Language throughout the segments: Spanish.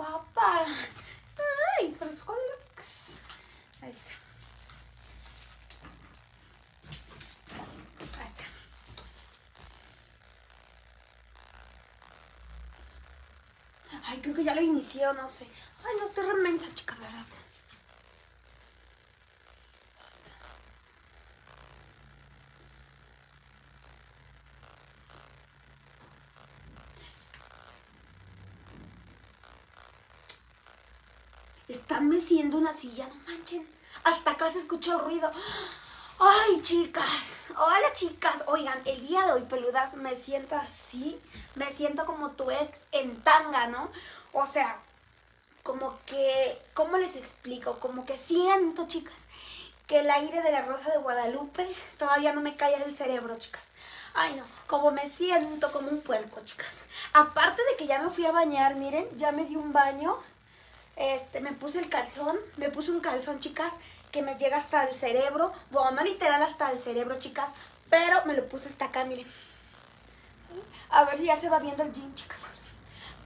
guapa. Ay, pero es con Ahí está. Ahí está. Ay, creo que ya lo inicié no sé. Ay, no estoy remensa, chica, ¿verdad? Están meciendo una silla, no manchen. Hasta acá se escuchó el ruido. Ay, chicas. Hola, chicas. Oigan, el día de hoy, peludas, me siento así. Me siento como tu ex en tanga, ¿no? O sea, como que, ¿cómo les explico? Como que siento, chicas, que el aire de la Rosa de Guadalupe todavía no me cae del cerebro, chicas. Ay, no, como me siento como un puerco, chicas. Aparte de que ya me fui a bañar, miren, ya me di un baño. Este, me puse el calzón, me puse un calzón, chicas, que me llega hasta el cerebro. Bueno, no literal hasta el cerebro, chicas, pero me lo puse hasta acá, miren. A ver si ya se va viendo el gym, chicas.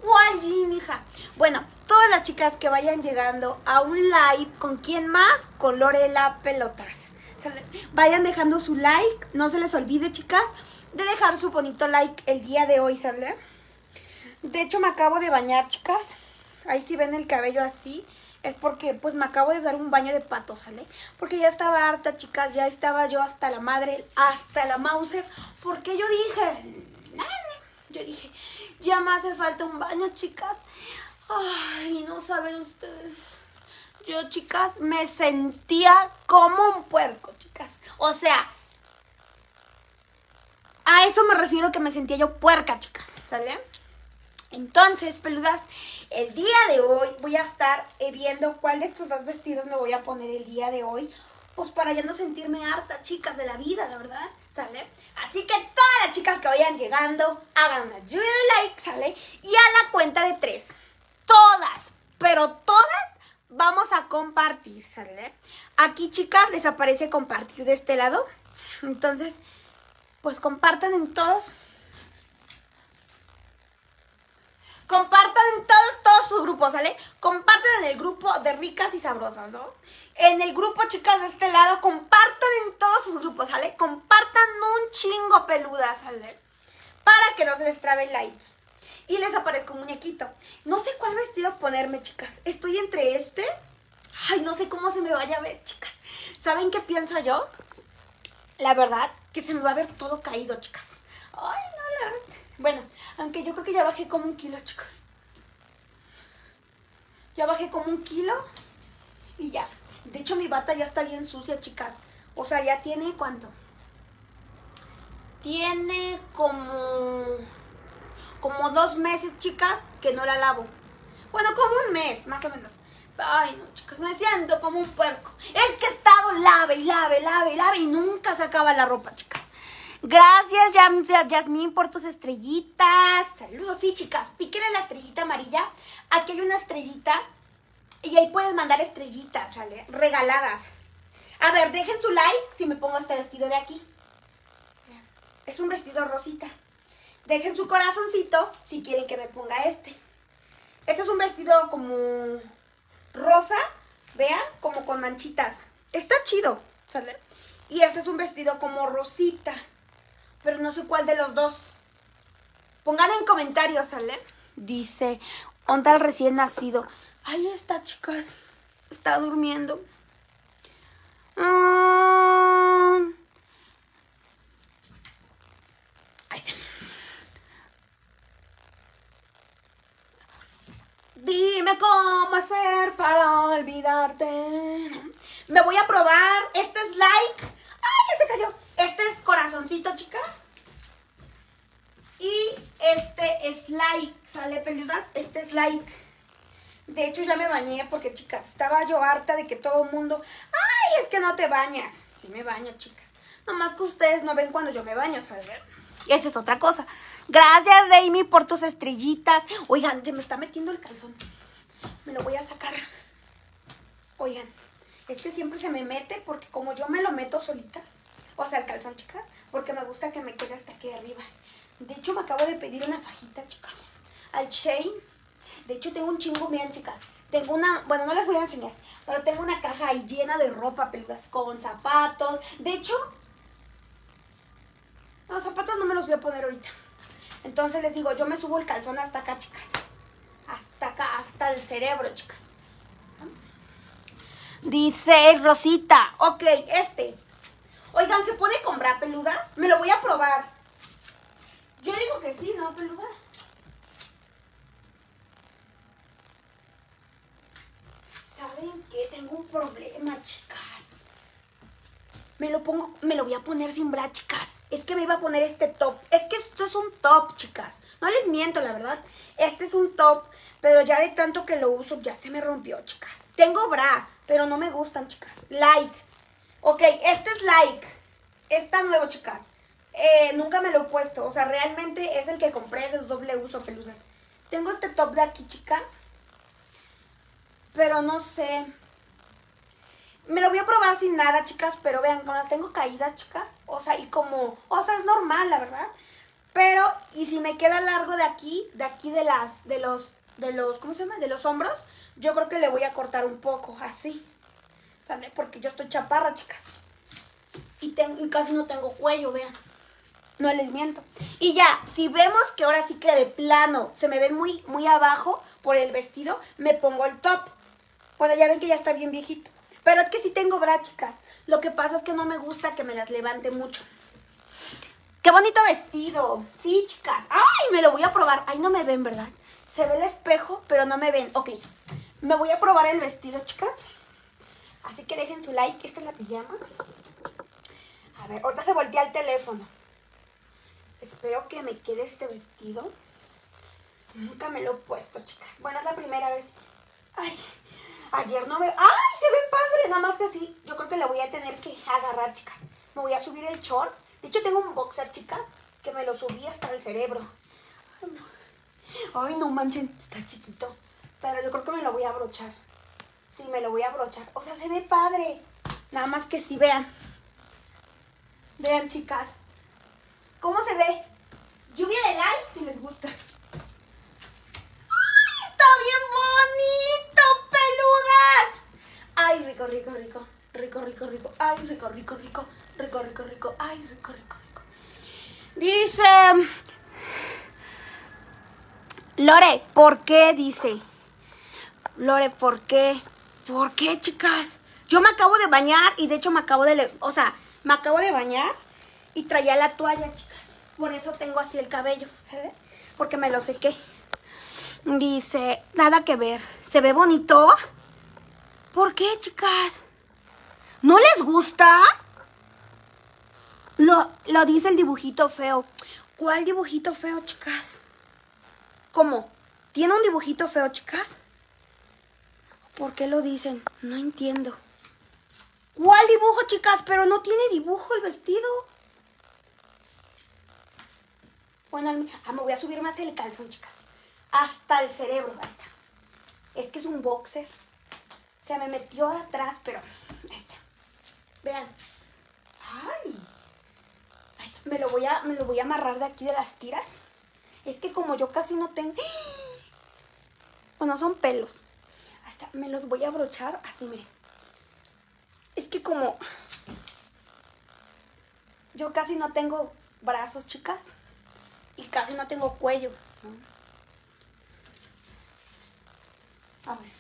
¿Cuál gym, hija? Bueno, todas las chicas que vayan llegando a un live, ¿con quién más? Con Lorela Pelotas. Vayan dejando su like, no se les olvide, chicas, de dejar su bonito like el día de hoy, ¿sale? De hecho, me acabo de bañar, chicas. Ahí si ven el cabello así, es porque pues me acabo de dar un baño de pato, ¿sale? Porque ya estaba harta, chicas, ya estaba yo hasta la madre, hasta la Mauser, porque yo dije, nada, yo dije, ya me hace falta un baño, chicas. Ay, no saben ustedes. Yo, chicas, me sentía como un puerco, chicas. O sea, a eso me refiero que me sentía yo puerca, chicas, ¿sale? Entonces, peludas, el día de hoy voy a estar eh, viendo cuál de estos dos vestidos me voy a poner el día de hoy. Pues para ya no sentirme harta, chicas, de la vida, la verdad, ¿sale? Así que todas las chicas que vayan llegando, hagan una lluvia de like, ¿sale? Y a la cuenta de tres, todas, pero todas vamos a compartir, ¿sale? Aquí, chicas, les aparece compartir de este lado. Entonces, pues compartan en todos Compartan en todos, todos sus grupos, ¿sale? Compartan en el grupo de ricas y sabrosas, ¿no? En el grupo, chicas, de este lado, compartan en todos sus grupos, ¿sale? Compartan un chingo peluda, ¿sale? Para que no se les trabe el like. Y les aparezca un muñequito. No sé cuál vestido ponerme, chicas. Estoy entre este. Ay, no sé cómo se me vaya a ver, chicas. ¿Saben qué pienso yo? La verdad, que se me va a ver todo caído, chicas. Ay, no, la verdad. Bueno, aunque yo creo que ya bajé como un kilo, chicos. Ya bajé como un kilo y ya. De hecho, mi bata ya está bien sucia, chicas. O sea, ya tiene cuánto. Tiene como como dos meses, chicas, que no la lavo. Bueno, como un mes, más o menos. Ay, no, chicas, me siento como un puerco. Es que he estado lave y lave, lave, lave y nunca se acaba la ropa, chicas. Gracias, Yasmín, por tus estrellitas. Saludos, sí, chicas. Píquenle la estrellita amarilla. Aquí hay una estrellita. Y ahí puedes mandar estrellitas, ¿sale? Regaladas. A ver, dejen su like si me pongo este vestido de aquí. Es un vestido rosita. Dejen su corazoncito si quieren que me ponga este. Este es un vestido como rosa, vean, como con manchitas. Está chido, ¿sale? Y este es un vestido como rosita pero no sé cuál de los dos. Pongan en comentarios, ¿sale? Dice, onda el recién nacido. Ahí está, chicas. Está durmiendo. Ahí está. Dime cómo hacer para olvidarte. Me voy a probar. Este es like. ¡Ay, ya se cayó! Este es corazoncito, chicas. Y este es like, ¿sale peludas? Este es like. De hecho ya me bañé porque, chicas, estaba yo harta de que todo el mundo... ¡Ay, es que no te bañas! Sí me baño, chicas. Nomás que ustedes no ven cuando yo me baño. Y esa es otra cosa. Gracias, Damie, por tus estrellitas. Oigan, se me está metiendo el calzón. Me lo voy a sacar. Oigan, es que siempre se me mete porque como yo me lo meto solita, o sea, el calzón, chica, porque me gusta que me quede hasta aquí arriba. De hecho, me acabo de pedir una fajita, chica, al Shane. De hecho, tengo un chingo, miren, chicas. Tengo una, bueno, no les voy a enseñar, pero tengo una caja ahí llena de ropa peludas, con zapatos. De hecho, los zapatos no me los voy a poner ahorita. Entonces les digo, yo me subo el calzón hasta acá, chicas. Hasta acá, hasta el cerebro, chicas. Dice Rosita, ok, este. Oigan, ¿se puede comprar peludas? Me lo voy a probar. Yo digo que sí, ¿no, peludas? ¿Saben qué? Tengo un problema, chicas. Me lo pongo, me lo voy a poner sin bra, chicas. Es que me iba a poner este top. Es que esto es un top, chicas. No les miento, la verdad. Este es un top, pero ya de tanto que lo uso ya se me rompió, chicas. Tengo bra, pero no me gustan, chicas. Like. Ok, este es like. Está nuevo, chicas. Eh, nunca me lo he puesto. O sea, realmente es el que compré de doble uso, peludas. Tengo este top de aquí, chicas. Pero no sé. Me lo voy a probar sin nada, chicas, pero vean, con las tengo caídas, chicas. O sea, y como, o sea, es normal, la verdad. Pero, y si me queda largo de aquí, de aquí de las, de los, de los, ¿cómo se llama? De los hombros, yo creo que le voy a cortar un poco, así. ¿Saben? Porque yo estoy chaparra, chicas. Y, tengo, y casi no tengo cuello, vean. No les miento. Y ya, si vemos que ahora sí que de plano se me ven muy, muy abajo por el vestido, me pongo el top. Bueno, ya ven que ya está bien viejito. Pero es que sí tengo bra, chicas. Lo que pasa es que no me gusta que me las levante mucho. ¡Qué bonito vestido! Sí, chicas. ¡Ay, me lo voy a probar! Ay, no me ven, ¿verdad? Se ve el espejo, pero no me ven. Ok, me voy a probar el vestido, chicas. Así que dejen su like. Esta es la pijama. A ver, ahorita se voltea el teléfono. Espero que me quede este vestido. Nunca me lo he puesto, chicas. Bueno, es la primera vez. Ay, ayer no me... ¡Ay, se ve padre! Nada más que así, yo creo que la voy a tener que agarrar, chicas. Me voy a subir el short. De hecho, tengo un boxer, chicas, que me lo subí hasta el cerebro. Ay, no. Ay, no manchen, está chiquito. Pero yo creo que me lo voy a abrochar. Sí, me lo voy a abrochar. O sea, se ve padre. Nada más que sí, vean. Vean, chicas. ¿Cómo se ve? Lluvia de like si les gusta. ¡Ay, está bien bonito, peludas! ¡Ay, rico, rico, rico! Rico, rico, rico. ¡Ay, rico, rico, rico! Rico, rico, rico. ¡Ay, rico, rico, rico! Dice... Lore, ¿por qué? Dice. Lore, ¿por qué? ¿Por qué, chicas? Yo me acabo de bañar y de hecho me acabo de... O sea, me acabo de bañar y traía la toalla, chicas. Por eso tengo así el cabello, ¿sabes? Porque me lo sequé. Dice, nada que ver. ¿Se ve bonito? ¿Por qué, chicas? ¿No les gusta? Lo, lo dice el dibujito feo. ¿Cuál dibujito feo, chicas? ¿Cómo? ¿Tiene un dibujito feo, chicas? ¿Por qué lo dicen? No entiendo. ¿Cuál dibujo, chicas? Pero no tiene dibujo el vestido. Bueno, ah, me voy a subir más el calzón, chicas. Hasta el cerebro, ahí está. Es que es un boxer. Se me metió atrás, pero ahí está. Vean. Ay. Me lo voy a, me lo voy a amarrar de aquí de las tiras. Es que como yo casi no tengo... Bueno, son pelos. Me los voy a abrochar así, miren. Es que como yo casi no tengo brazos, chicas y casi no tengo cuello. A ver.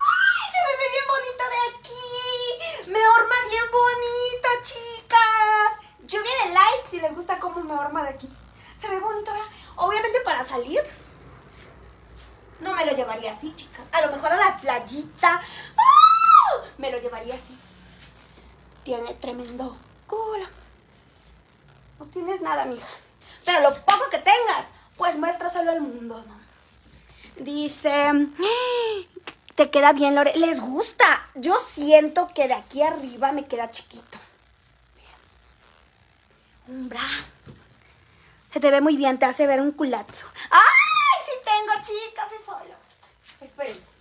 ¡Ay! Se me ve bien bonito de aquí. Me horma bien bonito, chicas. Yo viene like si les gusta cómo me horma de aquí. Se ve bonito, ¿verdad? Obviamente para salir. No me lo llevaría así, chicas. A lo mejor a la playita. ¡Ah! Me lo llevaría así. Tiene tremendo culo. No tienes nada, mija. Pero lo poco que tengas, pues muéstraselo al mundo, ¿no? Dice, te queda bien, Lore. ¿Les gusta? Yo siento que de aquí arriba me queda chiquito. Un bra. Se te ve muy bien, te hace ver un culazo. ¡Ay, sí tengo, chicas! Es solo. Espérense.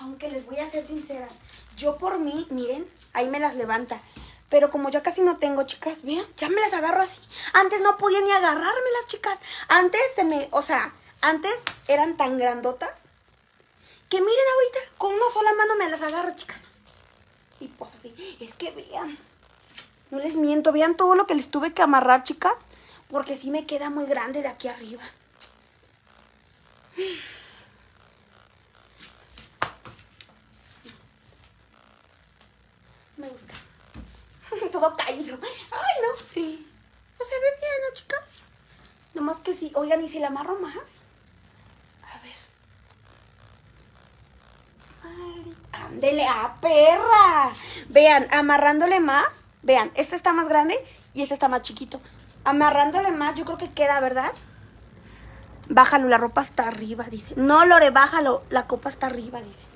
aunque les voy a ser sinceras, yo por mí, miren, ahí me las levanta. Pero como ya casi no tengo, chicas, vean, ya me las agarro así. Antes no podía ni agarrármelas, chicas. Antes se me, o sea, antes eran tan grandotas que miren ahorita, con una sola mano me las agarro, chicas. Y pues así, es que vean, no les miento, vean todo lo que les tuve que amarrar, chicas. Porque sí me queda muy grande de aquí arriba. Me gusta. Todo caído. Ay, no. Sí. No se ve bien, ¿no, chicas? Nomás que sí. Oigan, ¿y si la amarro más? A ver. Ay, ándele, a perra! Vean, amarrándole más. Vean, este está más grande y este está más chiquito. Amarrándole más, yo creo que queda, ¿verdad? Bájalo, la ropa está arriba, dice. No, Lore, bájalo, la copa está arriba, dice.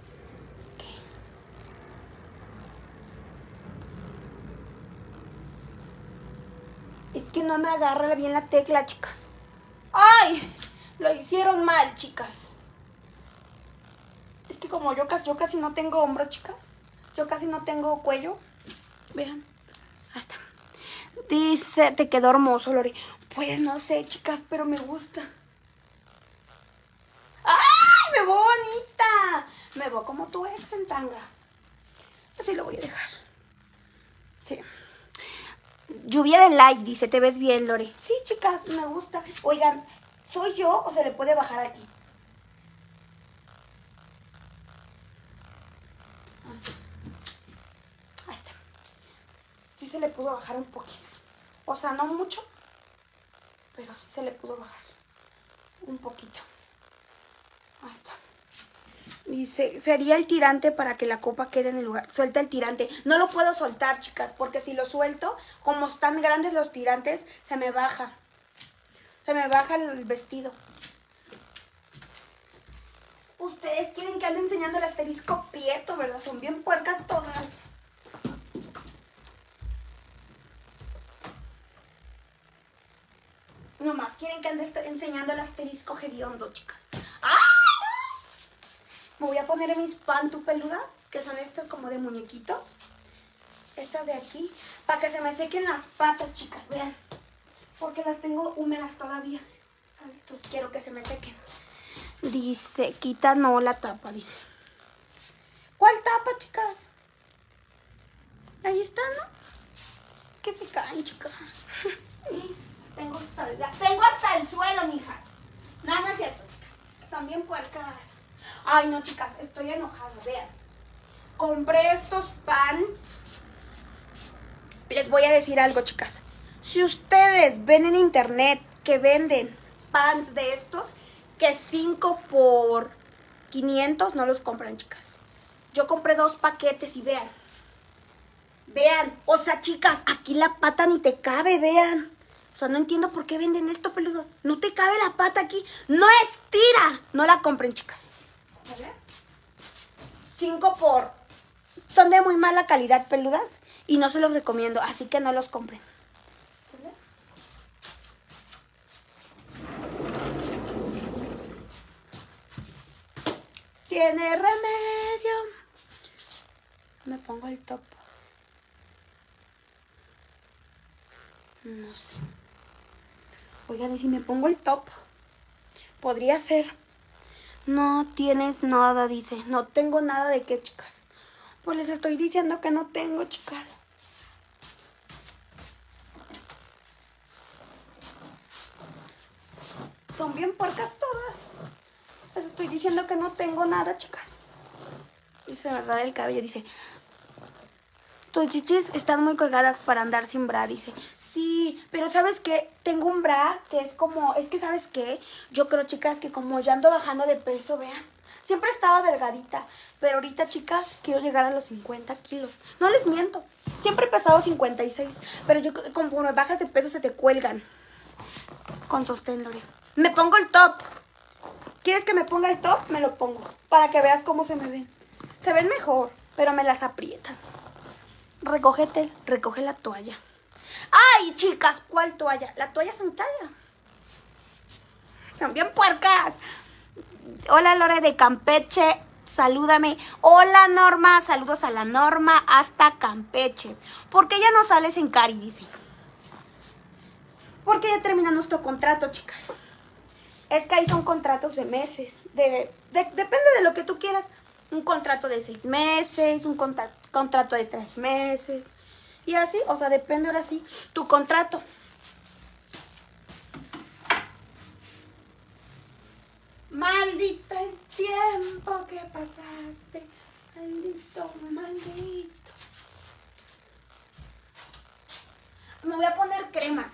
Es que no me agarra bien la tecla, chicas. ¡Ay! Lo hicieron mal, chicas. Es que como yo casi, yo casi no tengo hombro, chicas. Yo casi no tengo cuello. Vean. Hasta. Dice, te quedó hermoso, Lore. Pues no sé, chicas, pero me gusta. ¡Ay! ¡Me voy bonita! Me voy como tu ex en tanga. Así lo voy a dejar. Sí. Lluvia de like, dice, te ves bien, Lore. Sí, chicas, me gusta. Oigan, ¿soy yo o se le puede bajar aquí? Ahí está. Sí se le pudo bajar un poquito. O sea, no mucho, pero sí se le pudo bajar un poquito. Ahí está. Dice, sería el tirante para que la copa quede en el lugar. Suelta el tirante. No lo puedo soltar, chicas, porque si lo suelto, como están grandes los tirantes, se me baja. Se me baja el vestido. Ustedes quieren que ande enseñando el asterisco prieto, ¿verdad? Son bien puercas todas. Nomás quieren que ande enseñando el asterisco hediondo, chicas. ¡Ay, no! Me voy a poner mis pantupeludas, que son estas como de muñequito. Estas de aquí. Para que se me sequen las patas, chicas, vean. Porque las tengo húmedas todavía. Entonces quiero que se me sequen. Dice, quita no la tapa, dice. ¿Cuál tapa, chicas? Ahí está, ¿no? Que se caen, chicas. Tengo hasta, el, tengo hasta el suelo, mijas. Nada, no es cierto, chicas. Bien puercas. Ay, no, chicas, estoy enojada. Vean. Compré estos pants. Les voy a decir algo, chicas. Si ustedes ven en internet que venden pants de estos, que 5 por 500 no los compran, chicas. Yo compré dos paquetes y vean. Vean, o sea, chicas, aquí la pata ni te cabe, vean. O sea, no entiendo por qué venden esto, peludos. No te cabe la pata aquí. No estira. No la compren, chicas. Ver. 5 por... Son de muy mala calidad, peludas. Y no se los recomiendo, así que no los compren. Tiene remedio. Me pongo el top. No sé. Oigan, y si me pongo el top, podría ser. No tienes nada, dice. No tengo nada de qué, chicas. Pues les estoy diciendo que no tengo, chicas. Son bien puercas todas. Les estoy diciendo que no tengo nada, chicas. Dice, ¿verdad? El cabello dice, tus chichis están muy colgadas para andar sin bra, dice. Sí, pero ¿sabes qué? Tengo un bra que es como, es que ¿sabes qué? Yo creo, chicas, que como ya ando bajando de peso, vean. Siempre he estado delgadita, pero ahorita, chicas, quiero llegar a los 50 kilos. No les miento, siempre he pesado 56, pero yo como me bajas de peso se te cuelgan. Con sostén, Lore. Me pongo el top. ¿Quieres que me ponga el top? Me lo pongo, para que veas cómo se me ven. Se ven mejor, pero me las aprietan. Recógete, recoge la toalla. ¡Ay, chicas! ¿Cuál toalla? La toalla sanitaria. Bien puercas. Hola, Lore de Campeche. salúdame. Hola Norma, saludos a la Norma hasta Campeche. ¿Por qué ya no sales en Cari? Dice. Porque ya termina nuestro contrato, chicas. Es que ahí son contratos de meses. De, depende de lo que tú quieras. Un contrato de seis meses, un contrato de tres meses. Y así, o sea, depende ahora sí tu contrato. Maldito el tiempo que pasaste. Maldito, maldito. Me voy a poner crema.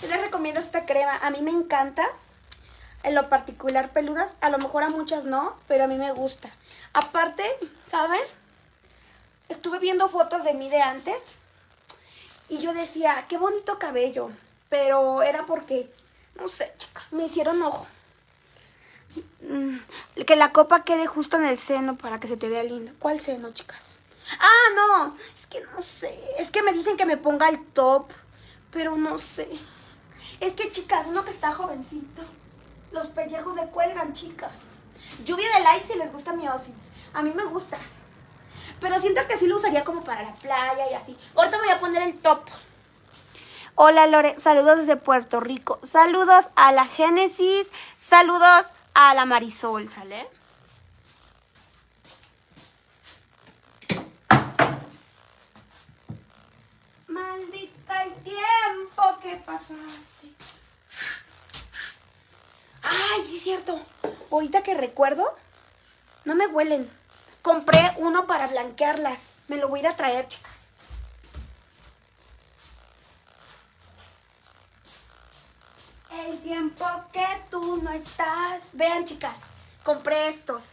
Yo les recomiendo esta crema. A mí me encanta. En lo particular peludas. A lo mejor a muchas no, pero a mí me gusta. Aparte, ¿saben? Estuve viendo fotos de mí de antes. Y yo decía, qué bonito cabello. Pero era porque, no sé, chicas, me hicieron ojo. Mm, que la copa quede justo en el seno para que se te vea lindo. ¿Cuál seno, chicas? Ah, no, es que no sé. Es que me dicen que me ponga el top, pero no sé. Es que, chicas, uno que está jovencito, los pellejos le cuelgan, chicas. Lluvia de likes si les gusta mi outfit. A mí me gusta. Pero siento que sí lo usaría como para la playa y así. Ahorita me voy a poner el top. Hola Lore, saludos desde Puerto Rico. Saludos a la Génesis. Saludos a la Marisol, ¿sale? Maldita el tiempo que pasaste. Ay, sí es cierto. Ahorita que recuerdo, no me huelen. Compré uno para blanquearlas. Me lo voy a ir a traer, chicas. El tiempo que tú no estás. Vean, chicas, compré estos.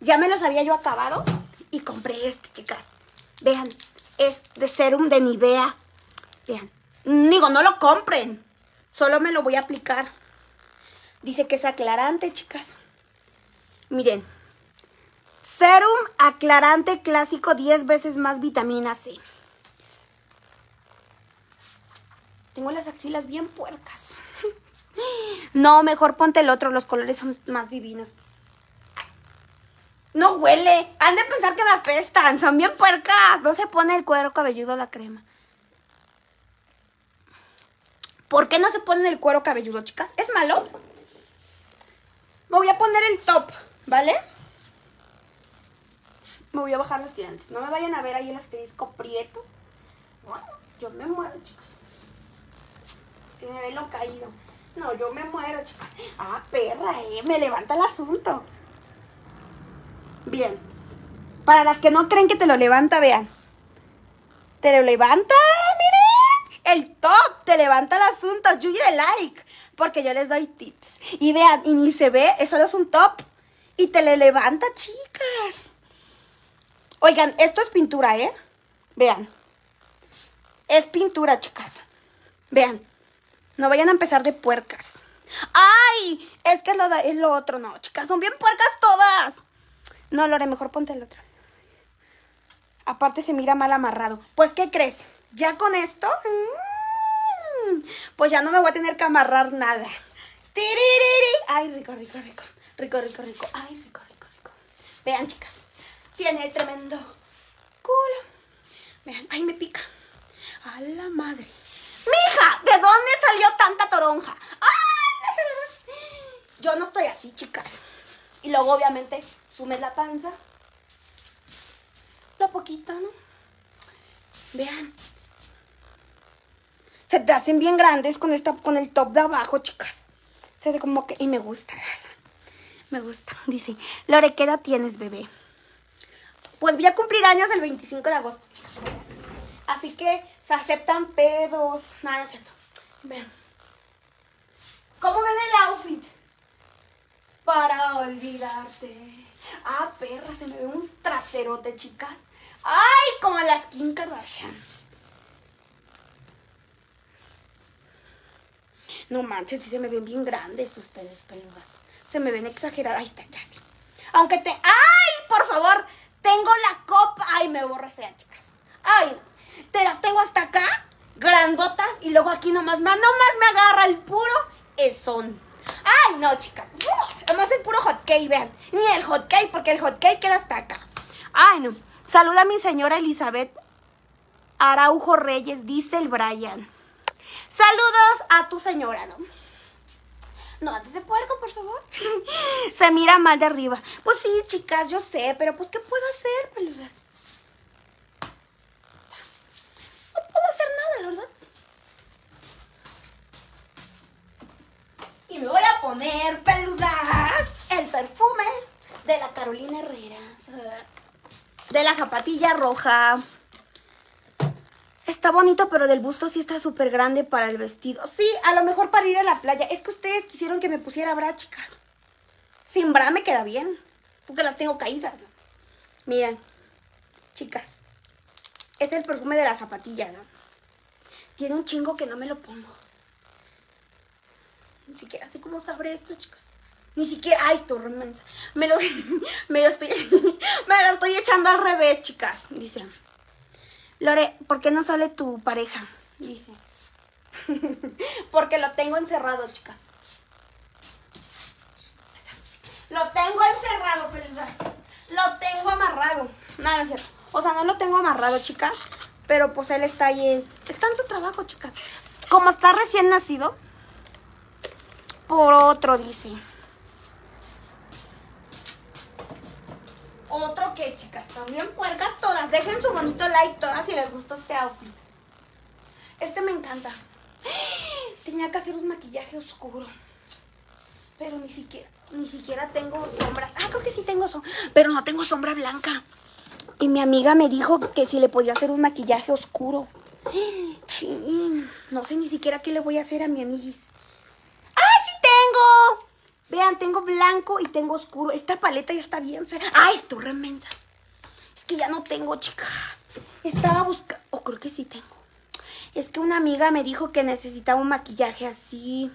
Ya me los había yo acabado y compré este, chicas. Vean, es de serum de Nivea. Vean. Digo, no lo compren. Solo me lo voy a aplicar. Dice que es aclarante, chicas. Miren. Serum aclarante clásico 10 veces más vitamina C. Tengo las axilas bien puercas. No, mejor ponte el otro, los colores son más divinos. No huele. Han de pensar que me apestan. Son bien puercas. No se pone el cuero cabelludo la crema. ¿Por qué no se pone el cuero cabelludo, chicas? ¿Es malo? Me voy a poner el top, ¿vale? Me voy a bajar los dientes. No me vayan a ver ahí el asterisco prieto. Bueno, yo me muero, chicas. Si me ve lo caído. No, yo me muero, chicas. Ah, perra, eh. Me levanta el asunto. Bien. Para las que no creen que te lo levanta, vean. Te lo levanta, miren. El top te levanta el asunto. Yuyi de like. Porque yo les doy tips. Y vean, y ni se ve, eso solo es un top. Y te le levanta, chicas. Oigan, esto es pintura, ¿eh? Vean. Es pintura, chicas. Vean. No vayan a empezar de puercas. ¡Ay! Es que es lo, es lo otro. No, chicas, son bien puercas todas. No, Lore, mejor ponte el otro. Aparte se mira mal amarrado. Pues, ¿qué crees? Ya con esto, mmm, pues ya no me voy a tener que amarrar nada. ¡Tiririri! Ay, rico, rico, rico. Rico, rico, rico. Ay, rico, rico, rico. Vean, chicas. Tiene tremendo culo. Vean, ay, me pica. A la madre. ¡Mija! ¿De dónde salió tanta toronja? ¡Ay! Yo no estoy así, chicas. Y luego, obviamente, sumes la panza. Lo poquito, ¿no? Vean. Se te hacen bien grandes con, esta, con el top de abajo, chicas. Se ve como que... Y me gusta. Me gusta. Dice, Lore, ¿qué edad tienes, bebé? Pues voy a cumplir años el 25 de agosto, chicas. Así que se aceptan pedos. Nada, no es cierto. Vean. ¿Cómo ven el outfit? Para olvidarte. Ah, perra, se me ve un traserote, chicas. ¡Ay! Como las Kim Kardashian. No manches, sí se me ven bien grandes ustedes, peludas. Se me ven exageradas. Ahí está, ya. Aunque te... ¡Ay! Por favor, tengo la copa. Ay, me borra fea, chicas. Ay, te las tengo hasta acá, grandotas, y luego aquí nomás, nomás me agarra el puro esón. Ay, no, chicas. Nomás el puro hot cake, vean. Ni el hot cake, porque el hot cake queda hasta acá. Ay, no. Saluda a mi señora Elizabeth Araujo Reyes, dice el Brian. Saludos a tu señora, ¿no? No, antes de puerco, por favor. Se mira mal de arriba. Pues sí, chicas, yo sé, pero pues, ¿qué puedo hacer, peludas? No puedo hacer nada, ¿verdad? Y me voy a poner, peludas, el perfume de la Carolina Herrera. De la zapatilla roja. Está bonito, pero del busto sí está súper grande para el vestido. Sí, a lo mejor para ir a la playa. Es que ustedes quisieron que me pusiera bra, chicas. Sin bra me queda bien. Porque las tengo caídas. Miren, chicas. Es el perfume de la zapatilla, ¿no? Tiene un chingo que no me lo pongo. Ni siquiera sé cómo sabré esto, chicas. Ni siquiera, ay, torre inmensa. Me lo, me lo estoy, me lo estoy echando al revés, chicas. Dice. Lore, ¿por qué no sale tu pareja? Dice. Porque lo tengo encerrado, chicas. Lo tengo encerrado, ¿verdad? Lo tengo amarrado. Nada, no O sea, no lo tengo amarrado, chicas. Pero pues él está ahí. Está en su trabajo, chicas. Como está recién nacido. Por otro, dice. Otro que, chicas, también puercas todas. Dejen su bonito like todas si les gustó este outfit. Este me encanta. Tenía que hacer un maquillaje oscuro. Pero ni siquiera, ni siquiera tengo sombras. Ah, creo que sí tengo sombra. Pero no tengo sombra blanca. Y mi amiga me dijo que si le podía hacer un maquillaje oscuro. Chin, no sé ni siquiera qué le voy a hacer a mi amiguis. ¡Ah, sí tengo! Vean, tengo blanco y tengo oscuro. Esta paleta ya está bien fea. ¡Ay, esto remensa! Es que ya no tengo, chicas. Estaba buscando... O creo que sí tengo. Es que una amiga me dijo que necesitaba un maquillaje así.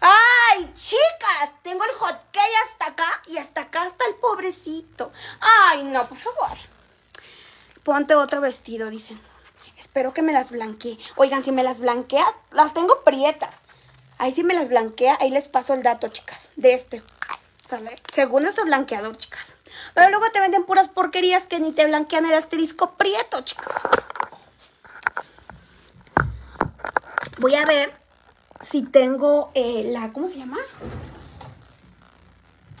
¡Ay, chicas! Tengo el hot cake hasta acá y hasta acá está el pobrecito. ¡Ay, no, por favor! Ponte otro vestido, dicen. Espero que me las blanquee. Oigan, si me las blanquea, las tengo prietas. Ahí sí me las blanquea, ahí les paso el dato, chicas, de este. ¿Sale? Según este blanqueador, chicas. Pero luego te venden puras porquerías que ni te blanquean el asterisco prieto, chicas. Voy a ver si tengo eh, la, ¿cómo se llama?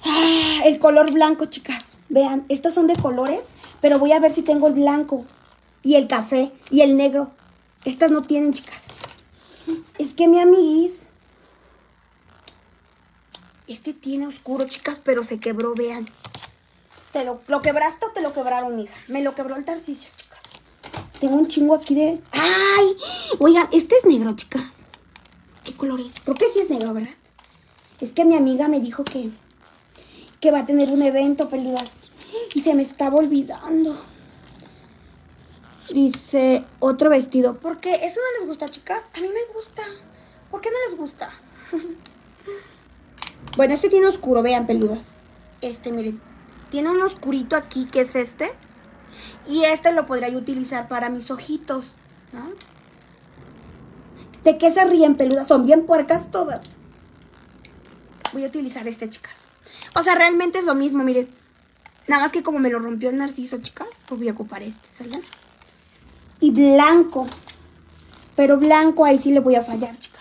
Ah, el color blanco, chicas. Vean, estos son de colores, pero voy a ver si tengo el blanco y el café y el negro. Estas no tienen, chicas. Es que mi amiguis este tiene oscuro, chicas, pero se quebró, vean. Te lo, lo quebraste o te lo quebraron, hija. Me lo quebró el tarcicio, chicas. Tengo un chingo aquí de... ¡Ay! Oigan, este es negro, chicas. ¿Qué color es? Creo que sí es negro, ¿verdad? Es que mi amiga me dijo que... Que va a tener un evento, peludas. Y se me estaba olvidando. Dice, otro vestido. ¿Por qué? ¿Eso no les gusta, chicas? A mí me gusta. ¿Por qué no les gusta? Bueno, este tiene oscuro, vean, peludas. Este, miren. Tiene un oscurito aquí, que es este. Y este lo podría utilizar para mis ojitos, ¿no? ¿De qué se ríen, peludas? Son bien puercas todas. Voy a utilizar este, chicas. O sea, realmente es lo mismo, miren. Nada más que como me lo rompió el narciso, chicas, pues voy a ocupar este, ¿sale? Y blanco. Pero blanco ahí sí le voy a fallar, chicas.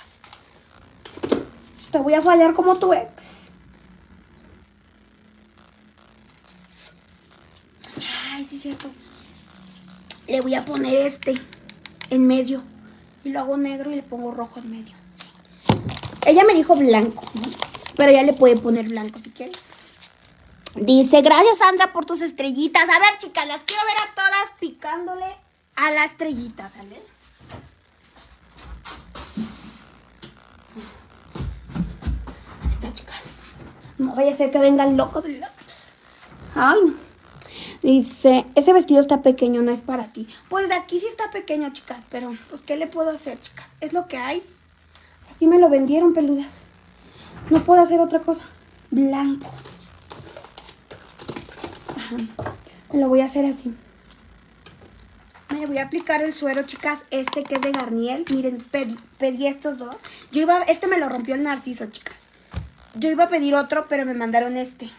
Voy a fallar como tu ex. Ay, sí es cierto. Le voy a poner este en medio. Y lo hago negro y le pongo rojo en medio. Ella me dijo blanco, pero ya le puede poner blanco si quiere. Dice, gracias Sandra por tus estrellitas. A ver, chicas, las quiero ver a todas picándole a la estrellita, ¿sale? No vaya a ser que venga el loco de Ay, no. Dice, ese vestido está pequeño, no es para ti. Pues de aquí sí está pequeño, chicas, pero pues ¿qué le puedo hacer, chicas? Es lo que hay. Así me lo vendieron, peludas. No puedo hacer otra cosa. Blanco. Ajá. Lo voy a hacer así. Me voy a aplicar el suero, chicas, este que es de Garnier. Miren, pedí, pedí estos dos. Yo iba, este me lo rompió el narciso, chicas. Yo iba a pedir otro, pero me mandaron este.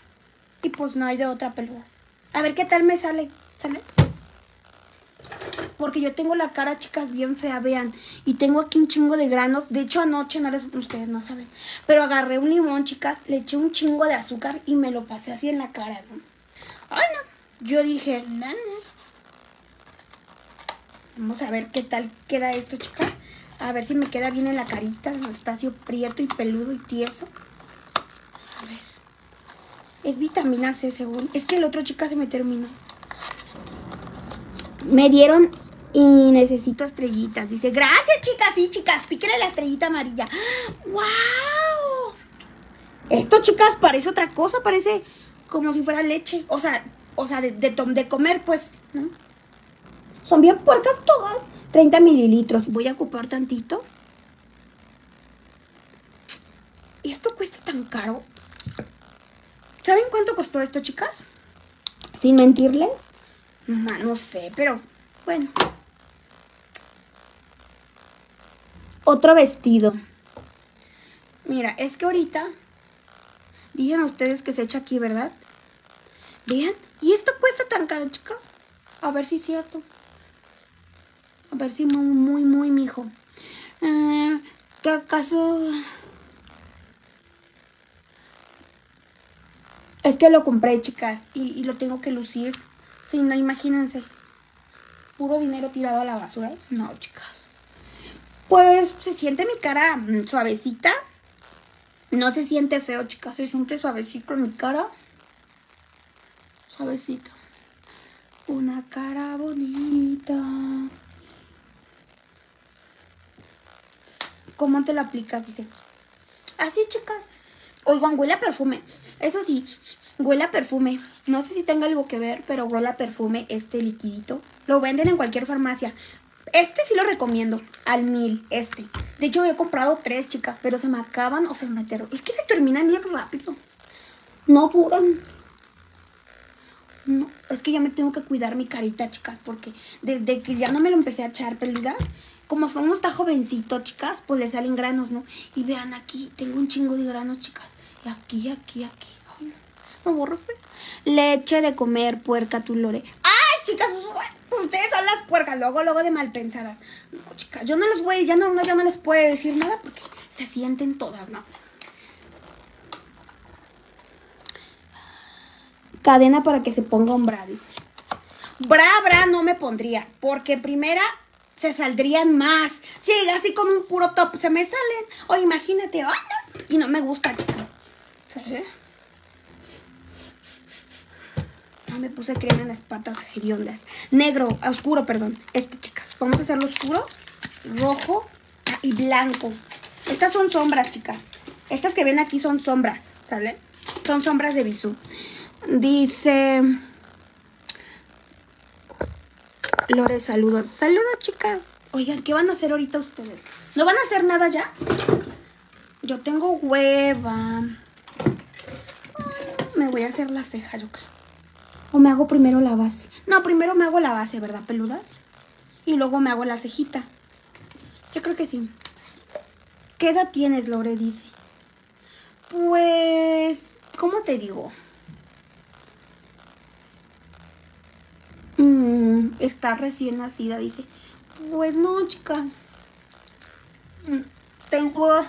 Y pues no hay de otra peludas. A ver qué tal me sale. ¿Sale? Porque yo tengo la cara, chicas, bien fea, vean. Y tengo aquí un chingo de granos. De hecho, anoche, no les, ustedes no saben. Pero agarré un limón, chicas, le eché un chingo de azúcar y me lo pasé así en la cara, ¿no? Ay, no. Yo dije, no. Vamos a ver qué tal queda esto, chicas. A ver si me queda bien en la carita. Anastacio prieto y peludo y tieso. Es vitamina C, según. Es que el otro, chica, se me terminó. Me dieron y necesito estrellitas. Dice, gracias, chicas. Sí, chicas, píquele la estrellita amarilla. ¡Wow! Esto, chicas, parece otra cosa. Parece como si fuera leche. O sea, o sea, de, de, comer, pues. Son bien puercas todas. 30 mililitros. Voy a ocupar tantito. ¿Esto cuesta tan caro? ¿Saben cuánto costó esto, chicas? Sin mentirles. No, no sé, pero bueno. Otro vestido. Mira, es que ahorita dicen ustedes que se echa aquí, ¿verdad? Vean, ¿y esto cuesta tan caro, chicas? A ver si es cierto. A ver si muy, muy, muy, mijo. Eh, ¿Qué acaso...? Es que lo compré, chicas, y, y, lo tengo que lucir. Sí, no, imagínense. Puro dinero tirado a la basura. No, chicas. Pues se siente mi cara mm, suavecita. No se siente feo, chicas. Se siente suavecito mi cara. Suavecito. Una cara bonita. ¿Cómo te lo aplicas? Dice. Así, chicas. Oigan, huele a perfume. Eso sí, huele a perfume. No sé si tenga algo que ver, pero huele a perfume este liquidito. Lo venden en cualquier farmacia. Este sí lo recomiendo. Al mil, este. De hecho, he comprado tres, chicas, pero se me acaban o se me metieron. Es que se terminan bien rápido. No duran. No, es que ya me tengo que cuidar mi carita, chicas, porque desde que ya no me lo empecé a echar peluda, como somos está jovencito, chicas, pues le salen granos, ¿no? Y vean aquí, tengo un chingo de granos, chicas. Aquí, aquí, aquí. Ay, no, me borro. Leche de comer, puerca, tu lore. ¡Ay, chicas! Ustedes son las puercas, luego, luego de mal pensadas. No, chicas, yo no les voy, ya no, ya no les puedo decir nada porque se sienten todas, ¿no? Cadena para que se ponga un bra, dice. Bra, bra no me pondría, porque primera se saldrían más. Sí, así con un puro top se me salen. O imagínate, ¡ay, no! Y no me gusta, chicas. ¿Sabes? No me puse crema en las patas hediondas. Negro, oscuro, perdón. Este, chicas. Vamos a hacerlo oscuro, rojo y blanco. Estas son sombras, chicas. Estas que ven aquí son sombras, ¿sale? Son sombras de bisú. Dice... Lore, saludos. Saludos, chicas. Oigan, ¿qué van a hacer ahorita ustedes? ¿No van a hacer nada ya? Yo tengo hueva. Me voy a hacer la ceja, yo creo. O me hago primero la base. No, primero me hago la base, ¿verdad, peludas? Y luego me hago la cejita. Yo creo que sí. ¿Qué edad tienes, Lore? Dice. Pues, ¿cómo te digo? Mm, está recién nacida, dice. Pues no, chica. Mm, tengo...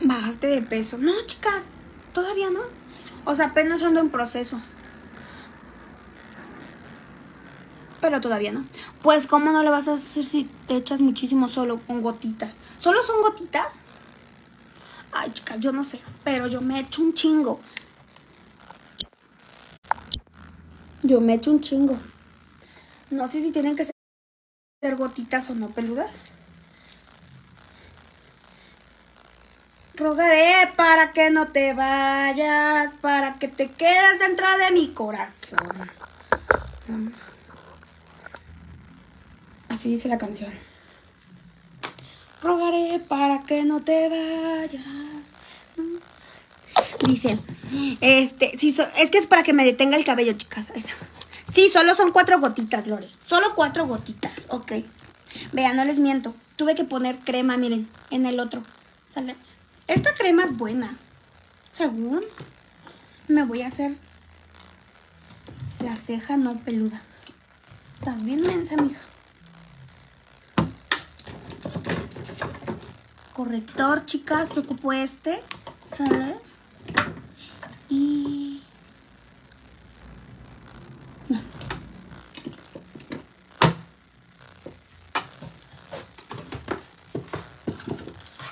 Bajaste de peso. No, chicas, todavía no. O sea, apenas ando en proceso. Pero todavía no. Pues, ¿cómo no lo vas a hacer si te echas muchísimo solo con gotitas? ¿Solo son gotitas? Ay, chicas, yo no sé. Pero yo me echo un chingo. Yo me echo un chingo. No sé si tienen que ser gotitas o no peludas. Rogaré para que no te vayas, para que te quedes dentro de mi corazón. Así dice la canción. Rogaré para que no te vayas. Dice, este, sí, es que es para que me detenga el cabello, chicas. Sí, solo son cuatro gotitas, Lore. Solo cuatro gotitas, ok. Vean, no les miento. Tuve que poner crema, miren, en el otro. ¿Sale? Esta crema es buena. Según me voy a hacer la ceja no peluda. Estás bien mensa, mija. Corrector, chicas. Yo ocupo este. ¿Sale? Y... No.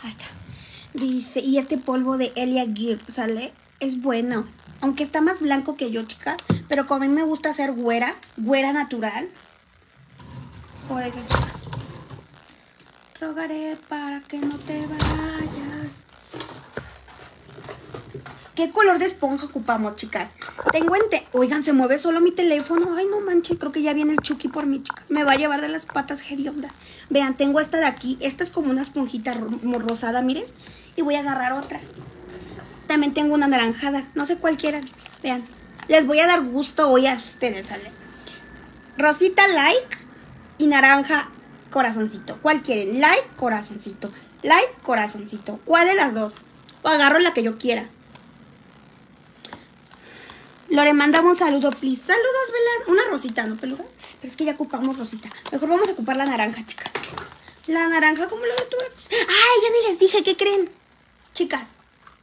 Ahí está. Y este polvo de Elia Gear, ¿sale? Es bueno. Aunque está más blanco que yo, chicas. Pero como a mí me gusta hacer güera, güera natural. Por eso, chicas. Rogaré para que no te vayas. ¿Qué color de esponja ocupamos, chicas? Tengo ente... Oigan, se mueve solo mi teléfono. Ay, no manches, creo que ya viene el Chucky por mí, chicas. Me va a llevar de las patas hediondas. Vean, tengo esta de aquí. Esta es como una esponjita ro- rosada, miren. Y voy a agarrar otra. También tengo una naranjada. No sé cuál quieran. Vean. Les voy a dar gusto hoy a ustedes, ¿sale? Rosita like y naranja corazoncito. ¿Cuál quieren? Like, corazoncito. Like, corazoncito. ¿Cuál de las dos? O agarro la que yo quiera. Lore, mandamos un saludo, please. Saludos, Belén. Una rosita, ¿no, peluda? Pero es que ya ocupamos rosita. Mejor vamos a ocupar la naranja, chicas. La naranja, ¿cómo lo de tu ¡Ay, ya ni les dije! ¿Qué creen? Chicas,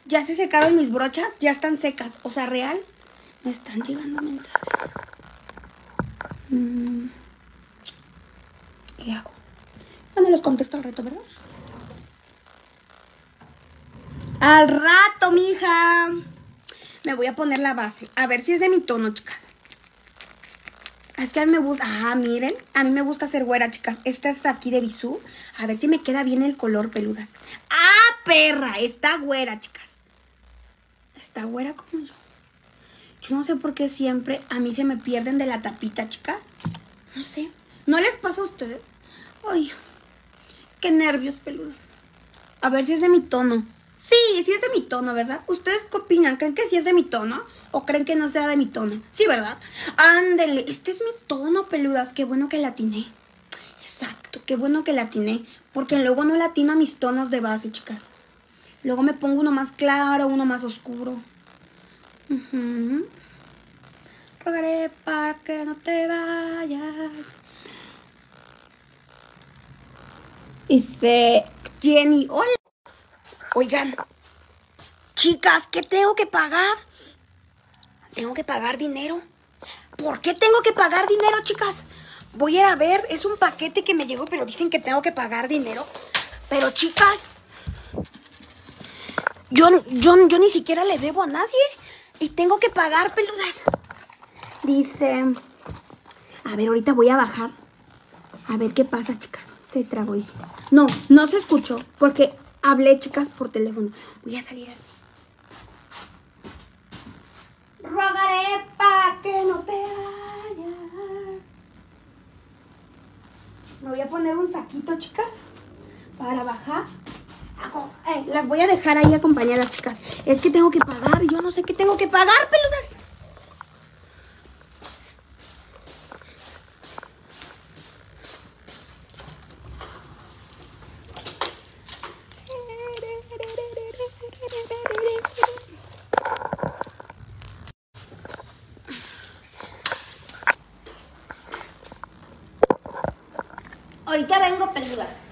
ya se secaron mis brochas. Ya están secas. O sea, real. Me están llegando mensajes. Mm. ¿Qué hago? Bueno, los contesto al rato, ¿verdad? Al rato, mija. Me voy a poner la base. A ver si es de mi tono, chicas. Es que a mí me gusta. Ah, miren. A mí me gusta hacer güera, chicas. Esta es aquí de bisú. A ver si me queda bien el color, peludas. ¡Ah, perra! Está güera, chicas. Está güera como yo. Yo no sé por qué siempre a mí se me pierden de la tapita, chicas. No sé. ¿No les pasa a ustedes? Ay, qué nervios, peludos. A ver si es de mi tono. Sí, sí es de mi tono, ¿verdad? ¿Ustedes qué opinan? ¿Creen que sí es de mi tono? ¿O creen que no sea de mi tono? Sí, ¿verdad? Ándele, este es mi tono, peludas. Qué bueno que la atiné. Exacto, qué bueno que la atiné. Porque luego no latino a mis tonos de base, chicas. Luego me pongo uno más claro, uno más oscuro. Ujú. Rogaré para que no te vayas. Dice Jenny, hola. Oigan, chicas, ¿qué tengo que pagar? Tengo que pagar dinero. ¿Por qué tengo que pagar dinero, chicas? Voy a ir a ver, es un paquete que me llegó, pero dicen que tengo que pagar dinero. Pero, chicas, yo, yo, yo ni siquiera le debo a nadie. Y tengo que pagar, peludas. Dice, a ver, ahorita voy a bajar. A ver qué pasa, chicas. Se tragó, dice. No, no se escuchó, porque hablé, chicas, por teléfono. Voy a salir así. Rogaré para que no te vayas. Me voy a poner un saquito, chicas, para bajar. Eh, las voy a dejar ahí acompañadas, chicas. Es que tengo que pagar. Yo no sé qué tengo que pagar, peludas. Ahorita vengo, peludas.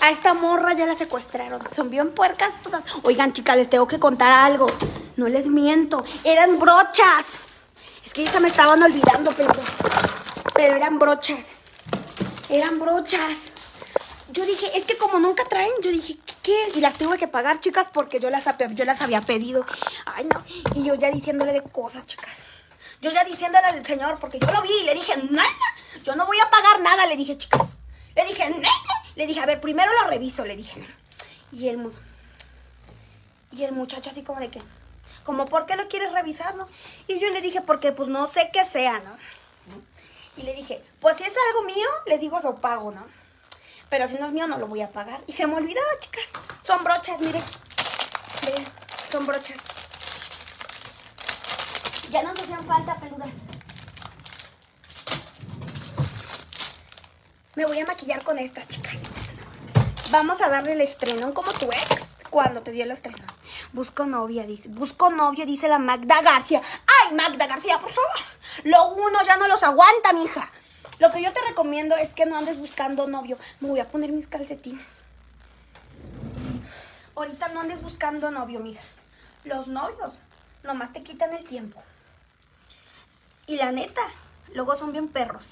A esta morra ya la secuestraron. Son bien puercas todas. Oigan, chicas, les tengo que contar algo. No les miento. Eran brochas. Es que ya me estaban olvidando, pero, pero eran brochas. Eran brochas. Yo dije, es que como nunca traen, yo dije, ¿qué? Y las tuve que pagar, chicas, porque yo las, yo las había pedido. Ay, no. Y yo ya diciéndole de cosas, chicas. Yo ya diciéndole al señor, porque yo lo vi y le dije, nada, yo no voy a pagar nada, le dije, chicas. Le dije, nada. Le dije, a ver, primero lo reviso, le dije. Y el, y el muchacho así como de que, como, ¿por qué lo quieres revisar, no? Y yo le dije, porque pues no sé qué sea, ¿no? Y le dije, pues si es algo mío, le digo, lo pago, ¿no? Pero si no es mío, no lo voy a pagar. Y se me olvidaba, chicas. Son brochas, miren. Miren, son brochas. Ya nos hacían falta peludas. Me voy a maquillar con estas, chicas. Vamos a darle el estreno como tu ex cuando te dio el estreno. Busco novia, dice. Busco novio, dice la Magda García. ¡Ay, Magda García, por favor! Lo uno ya no los aguanta, mija. Lo que yo te recomiendo es que no andes buscando novio. Me voy a poner mis calcetines. Ahorita no andes buscando novio, mija. Los novios nomás te quitan el tiempo. Y la neta, luego son bien perros.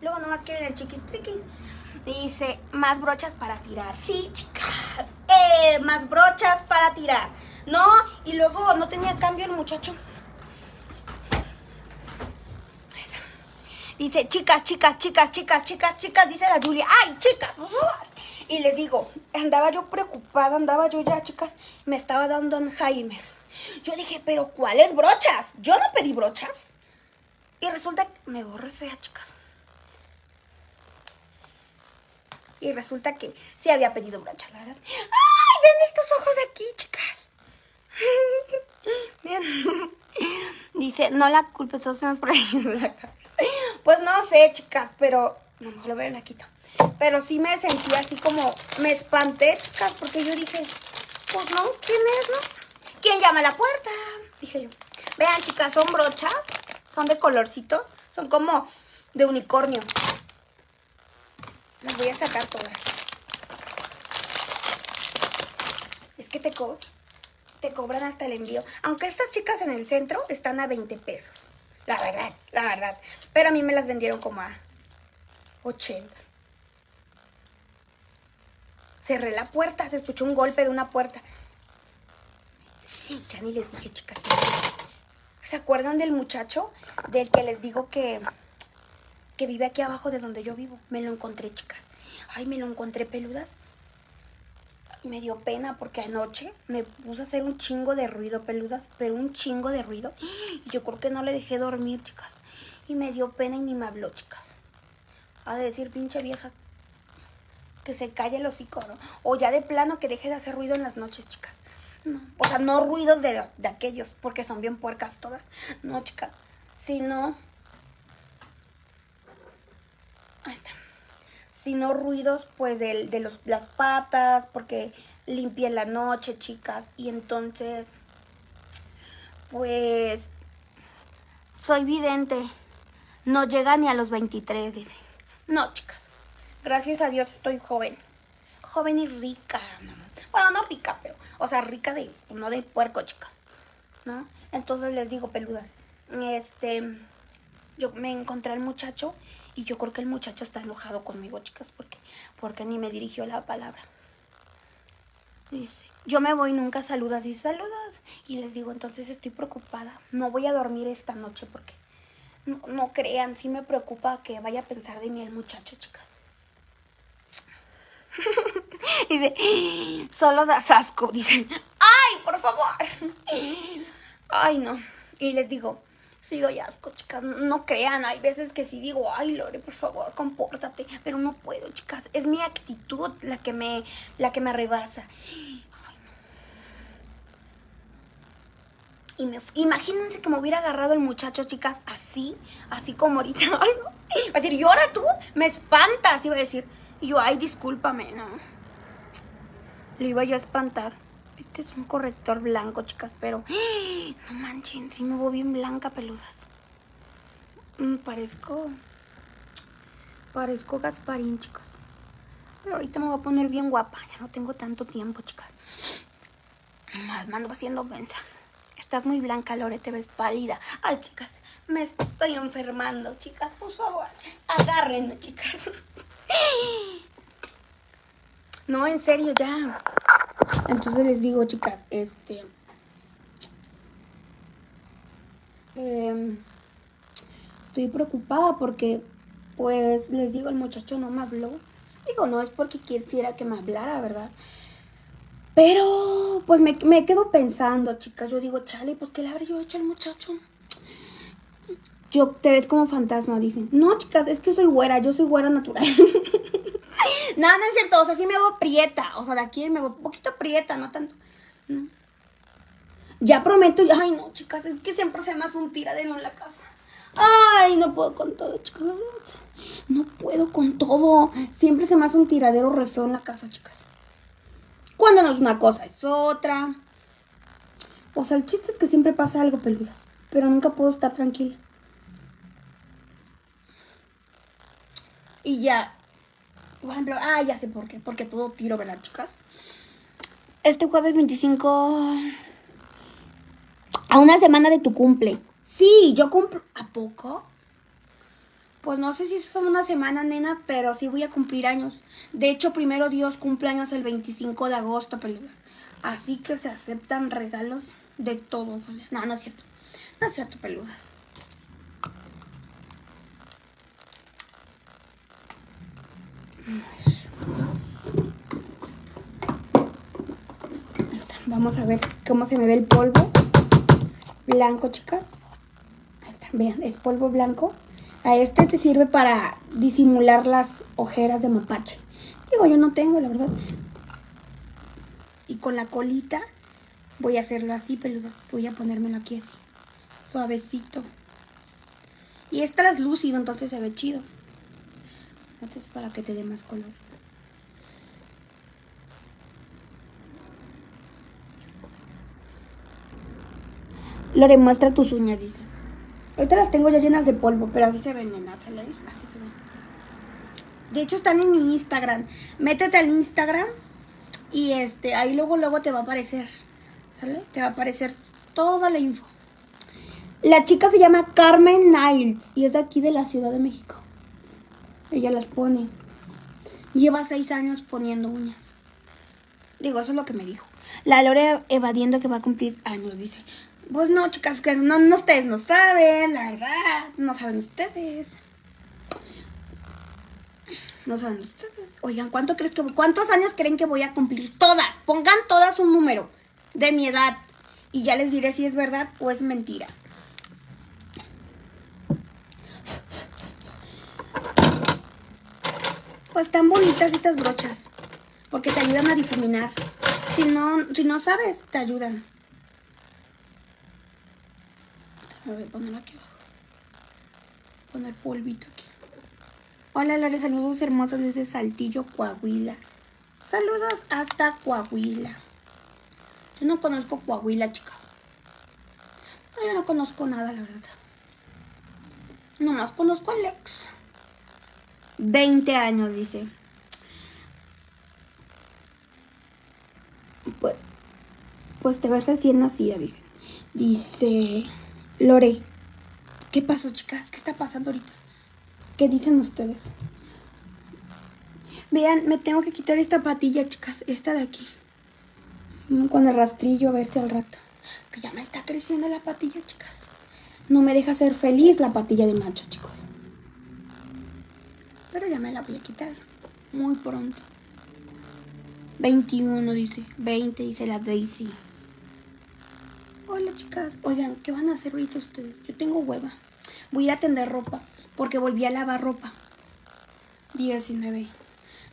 Luego nomás quieren el chiquis triquis. Dice, más brochas para tirar. Sí, chicas. Eh, más brochas para tirar. No, y luego no tenía cambio el muchacho. Dice, chicas, chicas, chicas, chicas, chicas, chicas, dice la Julia. ¡Ay, chicas! Y le digo, andaba yo preocupada, andaba yo ya, chicas, me estaba dando Jaime. Yo dije, pero ¿cuáles brochas? Yo no pedí brochas. Y resulta que me borré fea, chicas. Y resulta que sí había pedido brochas, la verdad. ¡Ay! Ven estos ojos de aquí, chicas. Bien. Dice, no la culpes, todos por ahí. Pues no sé, chicas, pero... No, mejor lo veo, la quito. Pero sí me sentí así como... Me espanté, chicas, porque yo dije... Pues no, ¿quién es, no? ¿Quién llama a la puerta? Dije yo. Vean, chicas, son brochas. Son de colorcitos. Son como de unicornio. Las voy a sacar todas. Es que te, co te cobran hasta el envío. Aunque estas chicas en el centro están a 20 pesos. La verdad, la verdad. Pero a mí me las vendieron como a 80. Cerré la puerta, se escuchó un golpe de una puerta. Ya ni les dije, chicas. ¿Se acuerdan del muchacho? Del que les digo que que vive aquí abajo de donde yo vivo. Me lo encontré, chicas. Ay, me lo encontré peludas. Me dio pena porque anoche me puse a hacer un chingo de ruido, peludas, pero un chingo de ruido. Yo creo que no le dejé dormir, chicas. Y me dio pena y ni me habló, chicas. Ha de decir, pinche vieja, que se calle el hocico, ¿no? O ya de plano que deje de hacer ruido en las noches, chicas. No, o sea, no ruidos de, de aquellos, porque son bien puercas todas. No, chicas. Sino Sino ruidos pues de, de los, las patas, porque limpié la noche, chicas. Y entonces, pues, soy vidente. No llega ni a los 23, dice. No, chicas. Gracias a Dios estoy joven. Joven y rica. Bueno, no rica, pero, o sea, rica de, no de puerco, chicas. ¿No? Entonces les digo, peludas. Este, yo me encontré al muchacho y yo creo que el muchacho está enojado conmigo, chicas, porque, porque ni me dirigió la palabra. Dice, yo me voy, nunca saludas. y saludas. Y les digo, entonces estoy preocupada. No voy a dormir esta noche porque no, crean, sí me preocupa que vaya a pensar de mí el muchacho, chicas. dice, solo das asco. Dice, ¡ay, por favor! Ay, no. Y les digo, Sí doy asco, chicas. No crean, hay veces que sí digo, ay, Lore, por favor, compórtate. Pero no puedo, chicas. Es mi actitud la que me, la que me rebasa. Y me, imagínense que me hubiera agarrado el muchacho, chicas, así, así como ahorita. Ay, no. Va a decir, ¿y ahora tú? Me espantas, iba a decir. Yo, ay, discúlpame, no. Lo iba yo a espantar. Este es un corrector blanco, chicas, pero... No manchen, sí me voy bien blanca, peludas. Mm, parezco. Parezco Gasparín, chicos. Pero ahorita me voy a poner bien guapa. Ya no tengo tanto tiempo, chicas. Más mando haciendo mensa. Estás muy blanca, Lore, te ves pálida. Ay, chicas, me estoy enfermando, chicas. Por favor, agárrenme, chicas. No, en serio, ya. Entonces les digo, chicas, este... Em, estoy preocupada porque, pues, les digo, el muchacho no me habló. Digo, no es porque quisiera que me hablara, ¿verdad? Pero, pues, me, me quedo pensando, chicas. Yo digo, chale, pues, ¿qué le habré yo hecho al muchacho? Yo, te ves como fantasma, dicen. No, chicas, es que soy güera, yo soy güera natural. no, no es cierto, o sea, sí me veo prieta, o sea, de aquí me veo un poquito prieta, no tanto. Ya prometo, ay no, chicas, es que siempre se me hace un tiradero en la casa. Ay, no puedo con todo, chicas. No puedo con todo. Siempre se me hace un tiradero re feo en la casa, chicas. Cuando no es una cosa, es otra. O sea, el chiste es que siempre pasa algo, peluda. Pero nunca puedo estar tranquila. Y ya, por ejemplo, ah, ya sé por qué. Porque todo tiro, ¿verdad, chicas? Este jueves 25. A una semana de tu cumple. Sí, yo cumplo. ¿A poco? Pues no sé si son una semana, nena, pero sí voy a cumplir años. De hecho, primero Dios cumple años el 25 de agosto, peludas. Así que se aceptan regalos de todos. No, no es cierto. No es cierto, peludas. Vamos a ver cómo se me ve el polvo blanco, chicas. Ahí está, vean, es polvo blanco. A este te sirve para disimular las ojeras de mapache. Digo, yo no tengo, la verdad. Y con la colita voy a hacerlo así, peluda. Voy a ponérmelo aquí así, suavecito. Y es translúcido, entonces se ve chido. Entonces para que te dé más color. Lore, muestra tus uñas, dice. Ahorita las tengo ya llenas de polvo, pero así se Así se ven. De hecho, están en mi Instagram. Métete al Instagram y este, ahí luego, luego te va a aparecer. ¿Sale? Te va a aparecer toda la info. La chica se llama Carmen Niles y es de aquí de la Ciudad de México. Ella las pone. Lleva seis años poniendo uñas. Digo, eso es lo que me dijo. La Lore evadiendo que va a cumplir años, dice. Pues no, chicas, que no, no, ustedes no saben, la verdad. No saben ustedes. No saben ustedes. Oigan, ¿cuánto crees que cuántos años creen que voy a cumplir? Todas. Pongan todas un número de mi edad. Y ya les diré si es verdad o es mentira. Pues tan bonitas estas brochas. Porque te ayudan a difuminar. Si no, si no sabes, te ayudan. A ver, ponerlo aquí abajo. Poner polvito aquí. Hola, Lore, saludos hermosos desde Saltillo, Coahuila. Saludos hasta Coahuila. Yo no conozco Coahuila, chicas. yo no conozco nada, la verdad. Nomás conozco a Alex. 20 años, dice. Pues, pues te ves recién nacida, dice. Dice... Lore, ¿qué pasó, chicas? ¿Qué está pasando ahorita? ¿Qué dicen ustedes? Vean, me tengo que quitar esta patilla, chicas. Esta de aquí. Mm, con el rastrillo, a ver si al rato. Que ya me está creciendo la patilla, chicas. No me deja ser feliz la patilla de macho, chicos. Pero ya me la voy a quitar. Muy pronto. 21, dice. 20, dice la Daisy. Hola chicas, oigan, ¿qué van a hacer ahorita ustedes? Yo tengo hueva. Voy a tender ropa porque volví a lavar ropa. 19.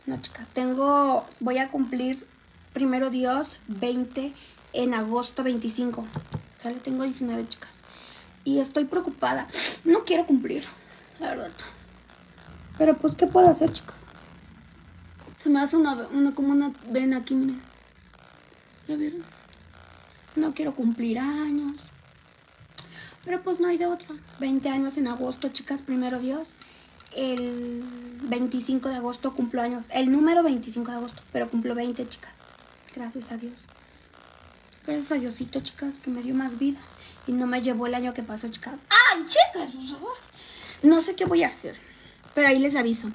No, chicas, tengo, voy a cumplir primero Dios 20 en agosto 25. Sale, tengo 19, chicas. Y estoy preocupada. No quiero cumplir, la verdad. Pero pues, ¿qué puedo hacer, chicas? Se me hace una, como una ven aquí, miren. ¿Ya vieron? no quiero cumplir años. Pero pues no hay de otra. 20 años en agosto, chicas, primero Dios. El 25 de agosto cumplo años. El número 25 de agosto, pero cumplo 20, chicas. Gracias a Dios. Gracias a Diosito, chicas, que me dio más vida. Y no me llevó el año que pasó, chicas. ¡Ay, chicas! Por favor! No sé qué voy a hacer. Pero ahí les aviso.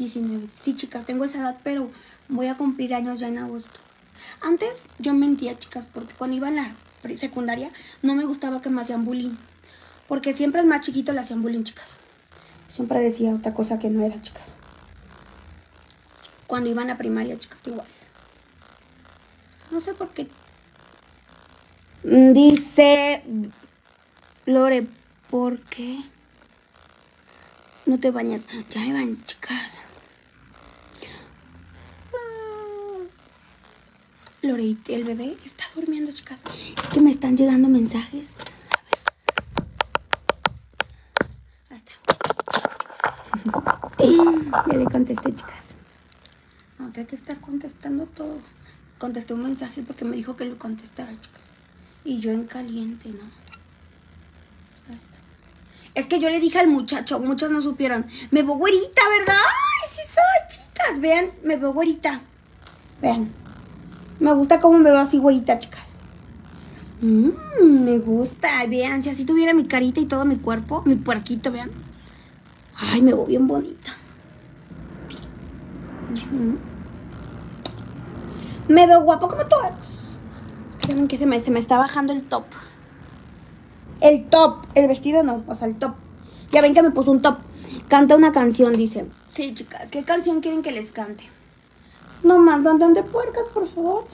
19. Sí, chicas, tengo esa edad, pero voy a cumplir años ya en agosto. Antes yo mentía, chicas, porque cuando iba en la secundaria no me gustaba que me hacían bullying. Porque siempre el más chiquito le hacían bullying, chicas. Siempre decía otra cosa que no era, chicas. Cuando iban a primaria, chicas, igual. No sé por qué. Mm, dice Lore, ¿por qué no te bañas? Ya me bañé, chicas. Lore, el bebé está durmiendo, chicas. Es que me están llegando mensajes. A ver. Hasta. ya le contesté, chicas. No, que hay que estar contestando todo. Contesté un mensaje porque me dijo que lo contestara, chicas. Y yo en caliente, ¿no? Es que yo le dije al muchacho, muchas no supieron. Me veo güerita, ¿verdad? Ay, sí soy, chicas. Vean, me veo güerita. Vean. Me gusta cómo me veo así güerita, chicas. Mmm, me gusta. Vean, si así tuviera mi carita y todo mi cuerpo, mi puerquito, vean. Ay, me veo bien bonita. Me veo guapo como todos. Es que se me, se me está bajando el top. El top. El vestido no, o sea, el top. Ya ven que me puso un top. Canta una canción, dice. Sí, chicas, ¿qué canción quieren que les cante? No más, ¿dónde de puercas, por favor?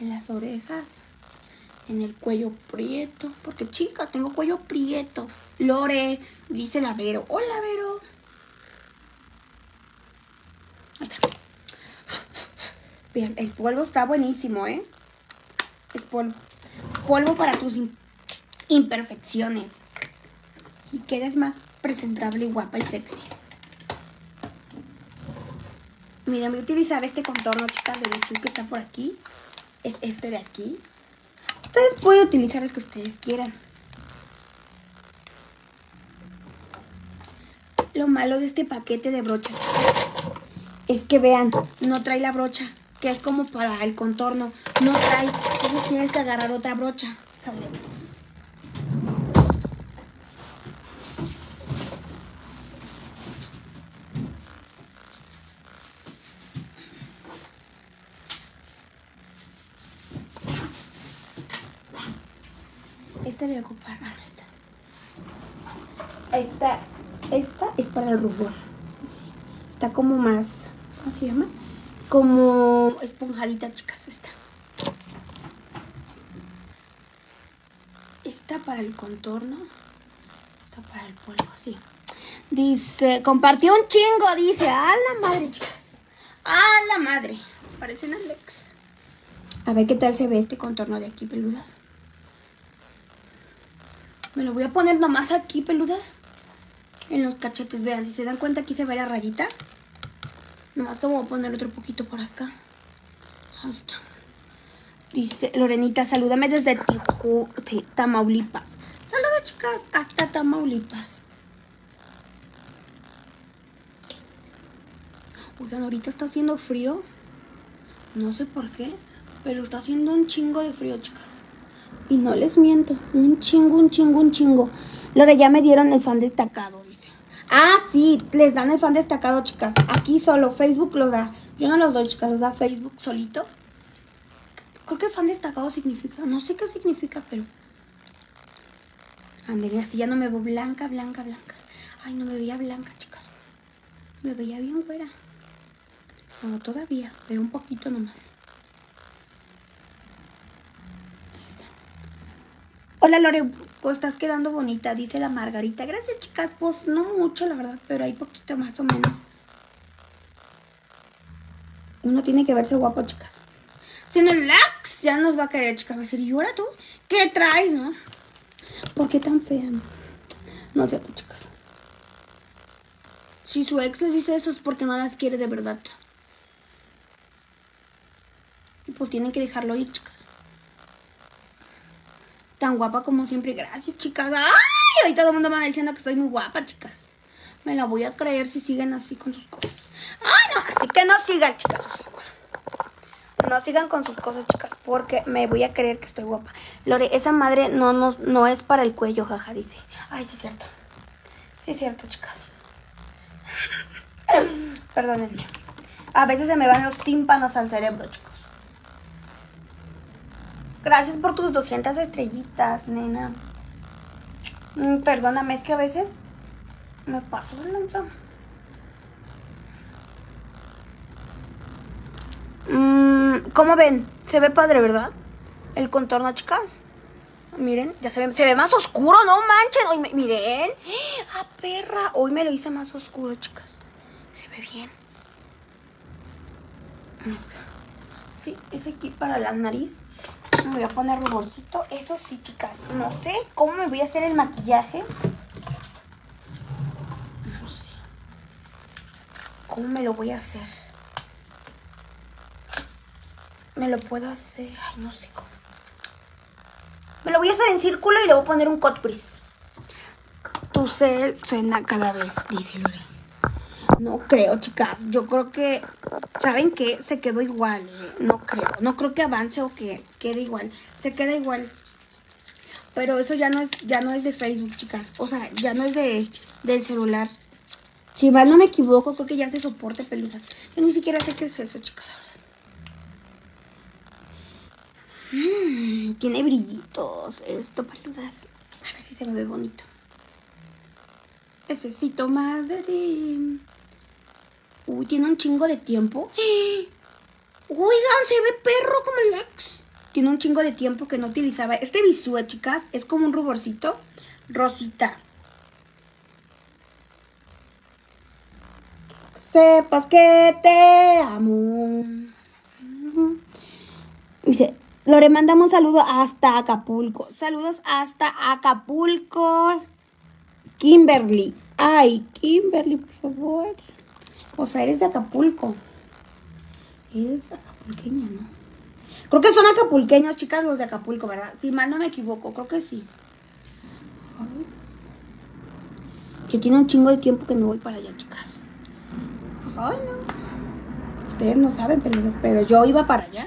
En las orejas, en el cuello prieto. Porque, chica, tengo cuello prieto. Lore, dice la Vero. Hola, Vero. Ahí está. Bien, el polvo está buenísimo, ¿eh? Es polvo. Polvo para tus imperfecciones. Y quedes más presentable, guapa y sexy. Miren, voy a utilizar este contorno, chicas, de Bisú que está por aquí. Es este de aquí. Ustedes pueden utilizar el que ustedes quieran. Lo malo de este paquete de brochas es que vean, no trae la brocha, que es como para el contorno. No trae, entonces tienes que agarrar otra brocha. Esta voy a ocupar. Ah, no, esta. Esta, esta es para el rubor. Sí. Está como más, ¿cómo se llama? Como esponjadita, chicas, esta. Esta para el contorno. Esta para el polvo, sí. Dice, compartió un chingo, dice. A la madre, chicas. A la madre. Parecen Alex. A ver qué tal se ve este contorno de aquí, peludas. Lo voy a poner nomás aquí, peludas. En los cachetes, vean, si se dan cuenta aquí se ve la rayita. Nomás que voy a poner otro poquito por acá. Hasta. Dice Lorenita, salúdame desde Tiju, Tamaulipas. Saludos, chicas, hasta Tamaulipas. Oigan, ahorita está haciendo frío. No sé por qué, pero está haciendo un chingo de frío, chicas. Y no les miento, un chingo, un chingo, un chingo. Lore, ya me dieron el fan destacado, dice. Ah, sí, les dan el fan destacado, chicas. Aquí solo, Facebook lo da. Yo no los doy, chicas, los da Facebook solito. Creo que fan destacado significa, no sé qué significa, pero... André, así ya no me veo blanca, blanca, blanca. Ay, no me veía blanca, chicas. Me veía bien fuera. No, todavía, pero un poquito nomás. Hola Lore, pues estás quedando bonita, dice la Margarita. Gracias chicas, pues no mucho la verdad, pero hay poquito más o menos. Uno tiene que verse guapo, chicas. Si no lax ya nos va a querer, chicas. Va a decir, ¿y ahora tú? ¿Qué traes, no? ¿Por qué tan fea? No, no sé, chicas. Si su ex les dice eso es porque no las quiere de verdad. Pues tienen que dejarlo ir, chicas. Tan guapa como siempre. Gracias, chicas. ¡Ay! Ahorita todo el mundo me va diciendo que estoy muy guapa, chicas. Me la voy a creer si siguen así con sus cosas. ¡Ay, no! Así que no sigan, chicas. No sigan con sus cosas, chicas, porque me voy a creer que estoy guapa. Lore, esa madre no, no, no es para el cuello, jaja, dice. Ay, sí es cierto. Sí es cierto, chicas. Perdónenme. A veces se me van los tímpanos al cerebro, chicos. Gracias por tus 200 estrellitas, nena. Mm, perdóname, es que a veces me paso de lanza. Mm, ¿Cómo ven? Se ve padre, ¿verdad? El contorno, chicas. Miren, ya se ve, se ve más oscuro, no manchen. Hoy miren. ¡Ah, perra! Hoy me lo hice más oscuro, chicas. Se ve bien. Sí, es aquí para la nariz. Me voy a poner ruborcito. Eso sí, chicas. No sé cómo me voy a hacer el maquillaje. No sé. ¿Cómo me lo voy a hacer? Me lo puedo hacer. Ay, no sé cómo. Me lo voy a hacer en círculo y le voy a poner un crease. Tu cel suena cada vez, dice Lore. No creo, chicas. Yo creo que, ¿saben qué? Se quedó igual. eh. No creo. No creo que avance o que quede igual. Se queda igual. Pero eso ya no es, ya no es de Facebook, chicas. O sea, ya no es de, del celular. Si mal no me equivoco, creo que ya se soporte peludas. Yo ni siquiera sé qué es eso, chicas. Mm, tiene brillitos. Esto, peludas. A ver si se me ve bonito. Necesito más de ti. Uy, tiene un chingo de tiempo. Oigan, se ve perro como el ex. Tiene un chingo de tiempo que no utilizaba. Este bisúe, chicas, es como un ruborcito rosita. Sepas que te amo. Dice, Lore, mandamos un saludo hasta Acapulco. Saludos hasta Acapulco. Kimberly. Ay, Kimberly, por favor. O sea, eres de Acapulco. Eres acapulqueña, ¿no? Creo que son acapulqueños, chicas, los de Acapulco, ¿verdad? Si mal no me equivoco, creo que sí. Ay. Que tiene un chingo de tiempo que no voy para allá, chicas. Ay, no. Ustedes no saben, pero, pero yo iba para allá.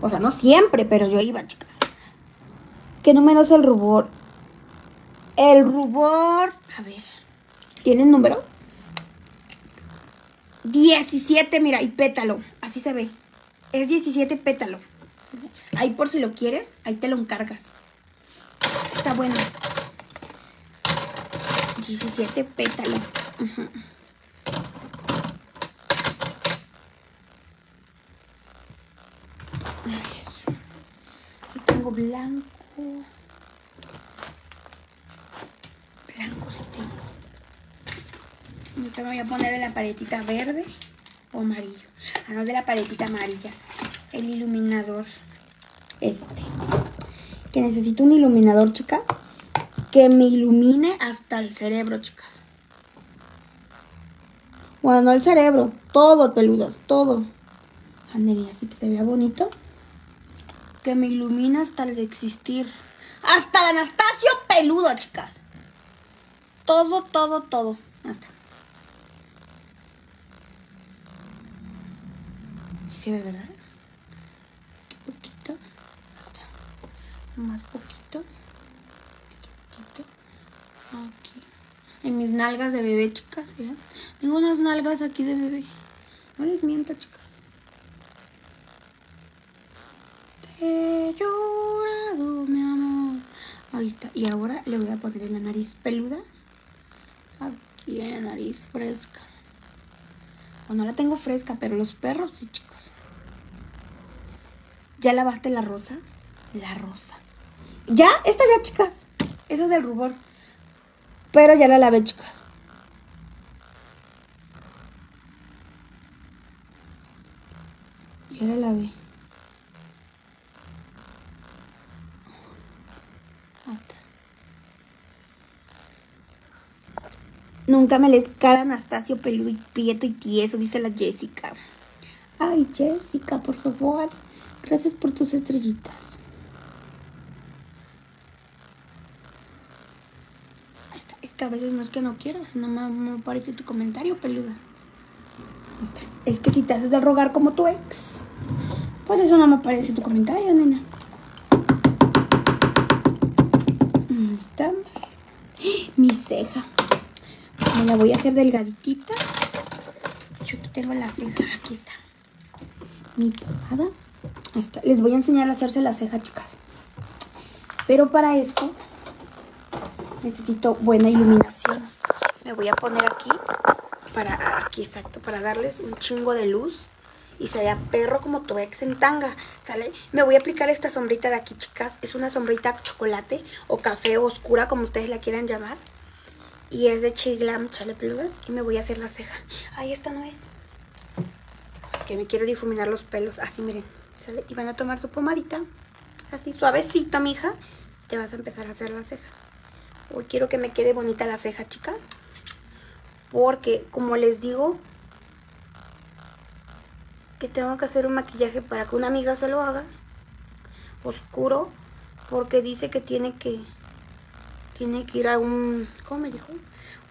O sea, no siempre, pero yo iba, chicas. ¿Qué número es el rubor? El rubor. A ver. ¿Tiene el número? 17, mira, y pétalo. Así se ve. Es 17 pétalo. Ahí por si lo quieres, ahí te lo encargas. Está bueno. 17 pétalo. A ver. Aquí tengo blanco. Blanco sí tengo. Ahorita me voy a poner de la paletita verde o amarillo. Ah, no, de la paletita amarilla. El iluminador. Este. Que necesito un iluminador, chicas. Que me ilumine hasta el cerebro, chicas. Bueno, no el cerebro. Todo, peludas. Todo. Ándale, así que se vea bonito. Que me ilumine hasta el de existir. Hasta Anastasio peludo, chicas. Todo, todo, todo. Hasta. Se ve, ¿verdad? Un poquito. Más poquito. Poquito. Aquí. En mis nalgas de bebé, chicas. Vean. Tengo unas nalgas aquí de bebé. No les miento, chicas. Te he llorado, mi amor. Ahí está. Y ahora le voy a poner en la nariz peluda. Aquí en la nariz fresca. O no la tengo fresca, pero los perros sí, chicos. ¿Ya lavaste la rosa? La rosa. ¿Ya? Esta ya, chicas. Esa es del rubor. Pero ya la lavé, chicas. Ya la lavé. Está. Nunca me les cara Anastasio peludo y prieto y tieso, dice la Jessica. Ay, Jessica, por favor. Gracias por tus estrellitas. Esta, es que a veces no es que no quieras, no me, me parece tu comentario, peluda. Es que si te haces de rogar como tu ex, pues eso no me parece tu comentario, nena. Ahí está. Mi ceja. Me la voy a hacer delgaditita. Yo aquí tengo la ceja. Aquí está. Mi pomada. Les voy a enseñar a hacerse la ceja, chicas. Pero para esto necesito buena iluminación. Me voy a poner aquí, para aquí exacto, para darles un chingo de luz. Y se vea perro como tu ex en tanga, ¿sale? Me voy a aplicar esta sombrita de aquí, chicas. Es una sombrita chocolate o café oscura, como ustedes la quieran llamar. Y es de Chiglam, chale peludas. Y me voy a hacer la ceja. Ahí esta no. Es que me quiero difuminar los pelos. Así, miren. Y van a tomar su pomadita. Así, suavecito, mija. Te vas a empezar a hacer la ceja. Hoy quiero que me quede bonita la ceja, chicas. Porque, como les digo, que tengo que hacer un maquillaje para que una amiga se lo haga. Oscuro. Porque dice que tiene que... Tiene que ir a un... ¿Cómo me dijo?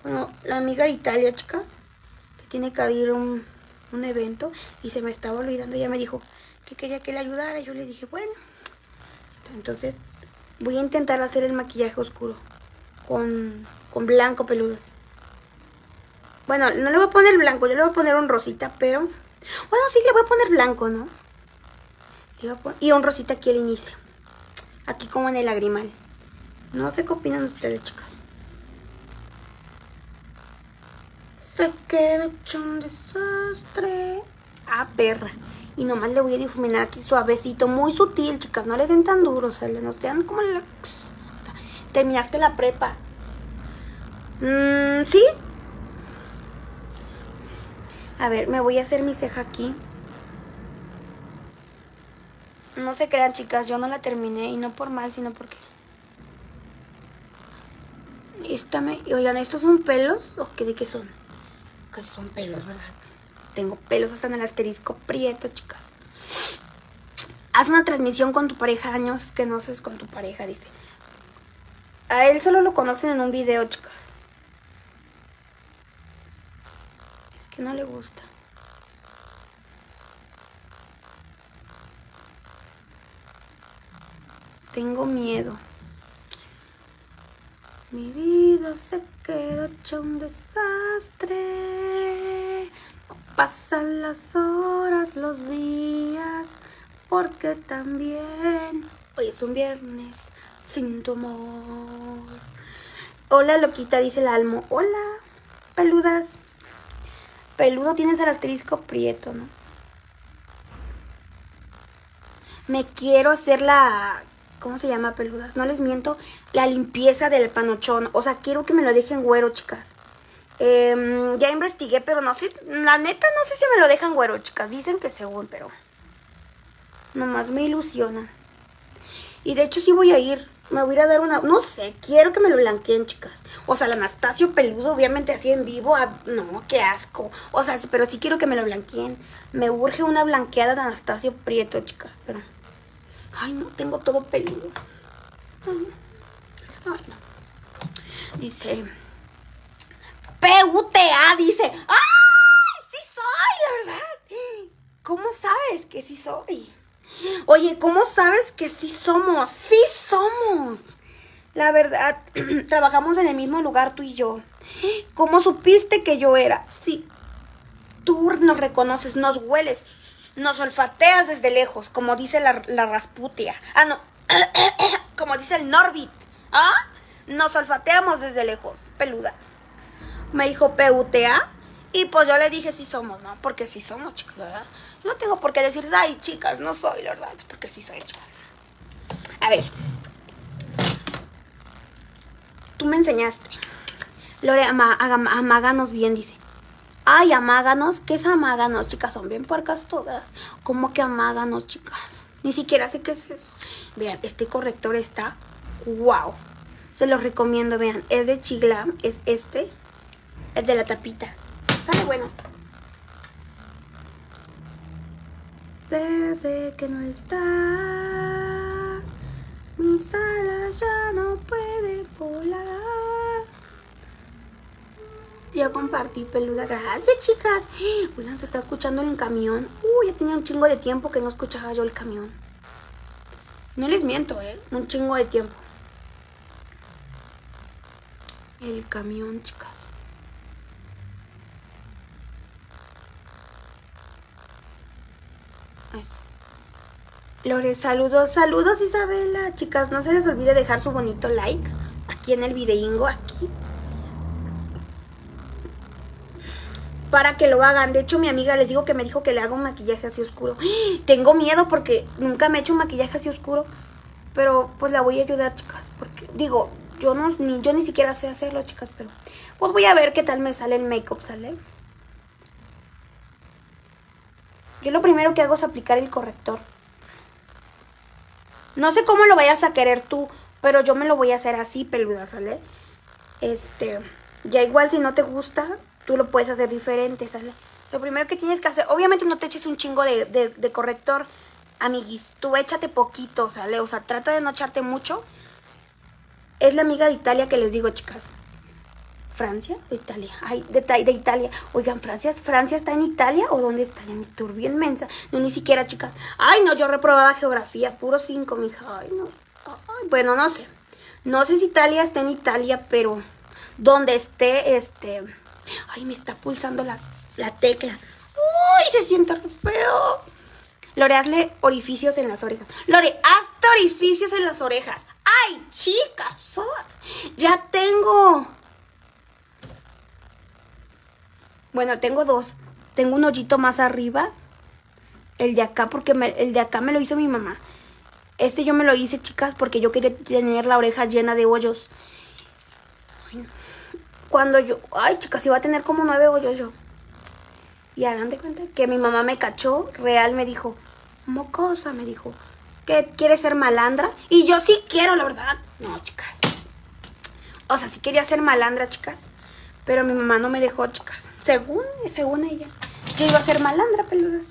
Bueno, la amiga de Italia, chica. Que tiene que ir a un, un evento. Y se me estaba olvidando. Ella me dijo que quería que le ayudara. Yo le dije, bueno. Entonces, voy a intentar hacer el maquillaje oscuro con, blanco peludo. Bueno, no le voy a poner blanco, yo le voy a poner un rosita, pero... Bueno, sí, le voy a poner blanco, ¿no? Y un rosita aquí al inicio. Aquí como en el lagrimal. No sé qué opinan ustedes, chicas. Se queda hecho un desastre. Ah, perra. Y nomás le voy a difuminar aquí suavecito, muy sutil, chicas. No le den tan duro, se le no sean como la terminaste la prepa. Mm, ¿Sí? A ver, me voy a hacer mi ceja aquí. No se crean, chicas, yo no la terminé y no por mal, sino porque... Esta me... Oigan, ¿estos son pelos? ¿O qué de qué son? Que son pelos, ¿verdad? Tengo pelos hasta en el asterisco prieto, chicas. Haz una transmisión con tu pareja, años que no haces con tu pareja, dice. A él solo lo conocen en un video, chicas. Es que no le gusta. Tengo miedo. Mi vida se queda hecha un desastre. Pasan las horas, los días, porque también hoy es un viernes sin tu amor. Hola, loquita, dice el almo. Hola, peludas. Peludo tienes el asterisco prieto, ¿no? Me quiero hacer la... ¿Cómo se llama, peludas? No les miento. La limpieza del panochón. O sea, quiero que me lo dejen güero, chicas. Em, ya investigué, pero no sé. La neta, no sé si me lo dejan güero, chicas. Dicen que según, pero... Nomás me ilusiona. Y de hecho sí voy a ir. Me voy a dar una... No sé, quiero que me lo blanqueen, chicas. O sea, el Anastasio peludo, obviamente así en vivo. No, qué asco. O sea, pero sí quiero que me lo blanqueen. Me urge una blanqueada de Anastasio Prieto, chicas. Pero... Ay, no, tengo todo peludo. Ay, no. Dice... PUTA, dice... ¡Ay! Sí soy, la verdad. ¿Cómo sabes que sí soy? Oye, ¿cómo sabes que sí somos? Sí somos. La verdad, trabajamos en el mismo lugar tú y yo. ¿Cómo supiste que yo era? Sí. Tú nos reconoces, nos hueles, nos olfateas desde lejos, como dice la, rasputia. Ah, no. como dice el Norbit. ¿Ah? Nos olfateamos desde lejos, peluda. Me dijo PUTA. Y pues yo le dije sí somos, ¿no? Porque sí somos, chicos, ¿verdad? No tengo por qué decir, ay, chicas, no soy, verdad, porque sí soy chicas. A ver. Tú me enseñaste. Lore, amáganos bien, dice. Ay, amáganos. ¿Qué es amáganos, chicas? Son bien puercas todas. ¿Cómo que amáganos, chicas? Ni siquiera sé qué es eso. Vean, este corrector está wow. Se los recomiendo, vean. Es de Chiglam, es este. Es de la tapita. Sale bueno. Desde que no estás, mis alas ya no pueden volar. Ya compartí peluda. Gracias, chicas. Oigan, se está escuchando el camión. Uy, ya tenía un chingo de tiempo que no escuchaba yo el camión. No les miento, ¿eh? Un chingo de tiempo. El camión, chicas. Eso. Lore, saludos, saludos Isabela. Chicas, no se les olvide dejar su bonito like aquí en el videingo, aquí. Para que lo hagan. De hecho, mi amiga les digo que me dijo que le haga un maquillaje así oscuro. Tengo miedo porque nunca me he hecho un maquillaje así oscuro. Pero pues la voy a ayudar, chicas. Porque, digo, yo no, ni, yo ni siquiera sé hacerlo, chicas, pero pues voy a ver qué tal me sale el make-up, ¿sale? Yo lo primero que hago es aplicar el corrector. No sé cómo lo vayas a querer tú, pero yo me lo voy a hacer así, peluda, ¿sale? Este, ya igual si no te gusta, tú lo puedes hacer diferente, ¿sale? Lo primero que tienes que hacer, obviamente no te eches un chingo de, de, de corrector, amiguis. Tú échate poquito, ¿sale? O sea, trata de no echarte mucho. Es la amiga de Italia que les digo, chicas. ¿Francia o Italia? Ay, de, de, Italia. Oigan, ¿Francia, ¿Francia está en Italia o dónde está? En mi bien mensa. No, ni siquiera, chicas. Ay, no, yo reprobaba geografía. Puro cinco, mija. Ay, no. Ay, bueno, no sé. No sé si Italia está en Italia, pero donde esté, este... Ay, me está pulsando la, la tecla. Uy, se siente feo. Lore, hazle orificios en las orejas. Lore, hazte orificios en las orejas. ¡Ay, chicas! Ya tengo. Bueno, tengo dos. Tengo un hoyito más arriba. El de acá, porque el de acá me lo hizo mi mamá. Este yo me lo hice, chicas, porque yo quería tener la oreja llena de hoyos. Cuando yo... Ay, chicas, iba a tener como nueve hoyos yo. Y hagan de cuenta que mi mamá me cachó, real me dijo, mocosa, me dijo, ¿que quieres ser malandra? Y yo sí quiero, la verdad. No, chicas. O sea, sí quería ser malandra, chicas. Pero mi mamá no me dejó, chicas. Según, según ella. Yo iba a ser malandra, peludas.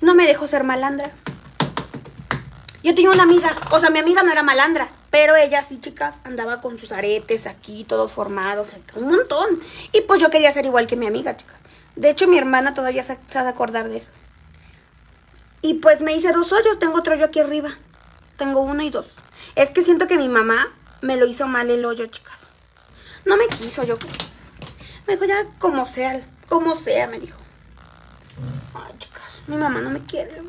No me dejó ser malandra. Yo tenía una amiga, o sea, mi amiga no era malandra, pero ella sí, chicas, andaba con sus aretes aquí, todos formados, un montón. Y pues yo quería ser igual que mi amiga, chicas. De hecho, mi hermana todavía se sabe acordar de eso. Y pues me hice dos hoyos, tengo otro hoyo aquí arriba. Tengo uno y dos. Es que siento que mi mamá me lo hizo mal el hoyo, chicas. No me quiso, yo Me dijo, ya como sea, como sea, me dijo. Ay, chicas, mi mamá no me quiere,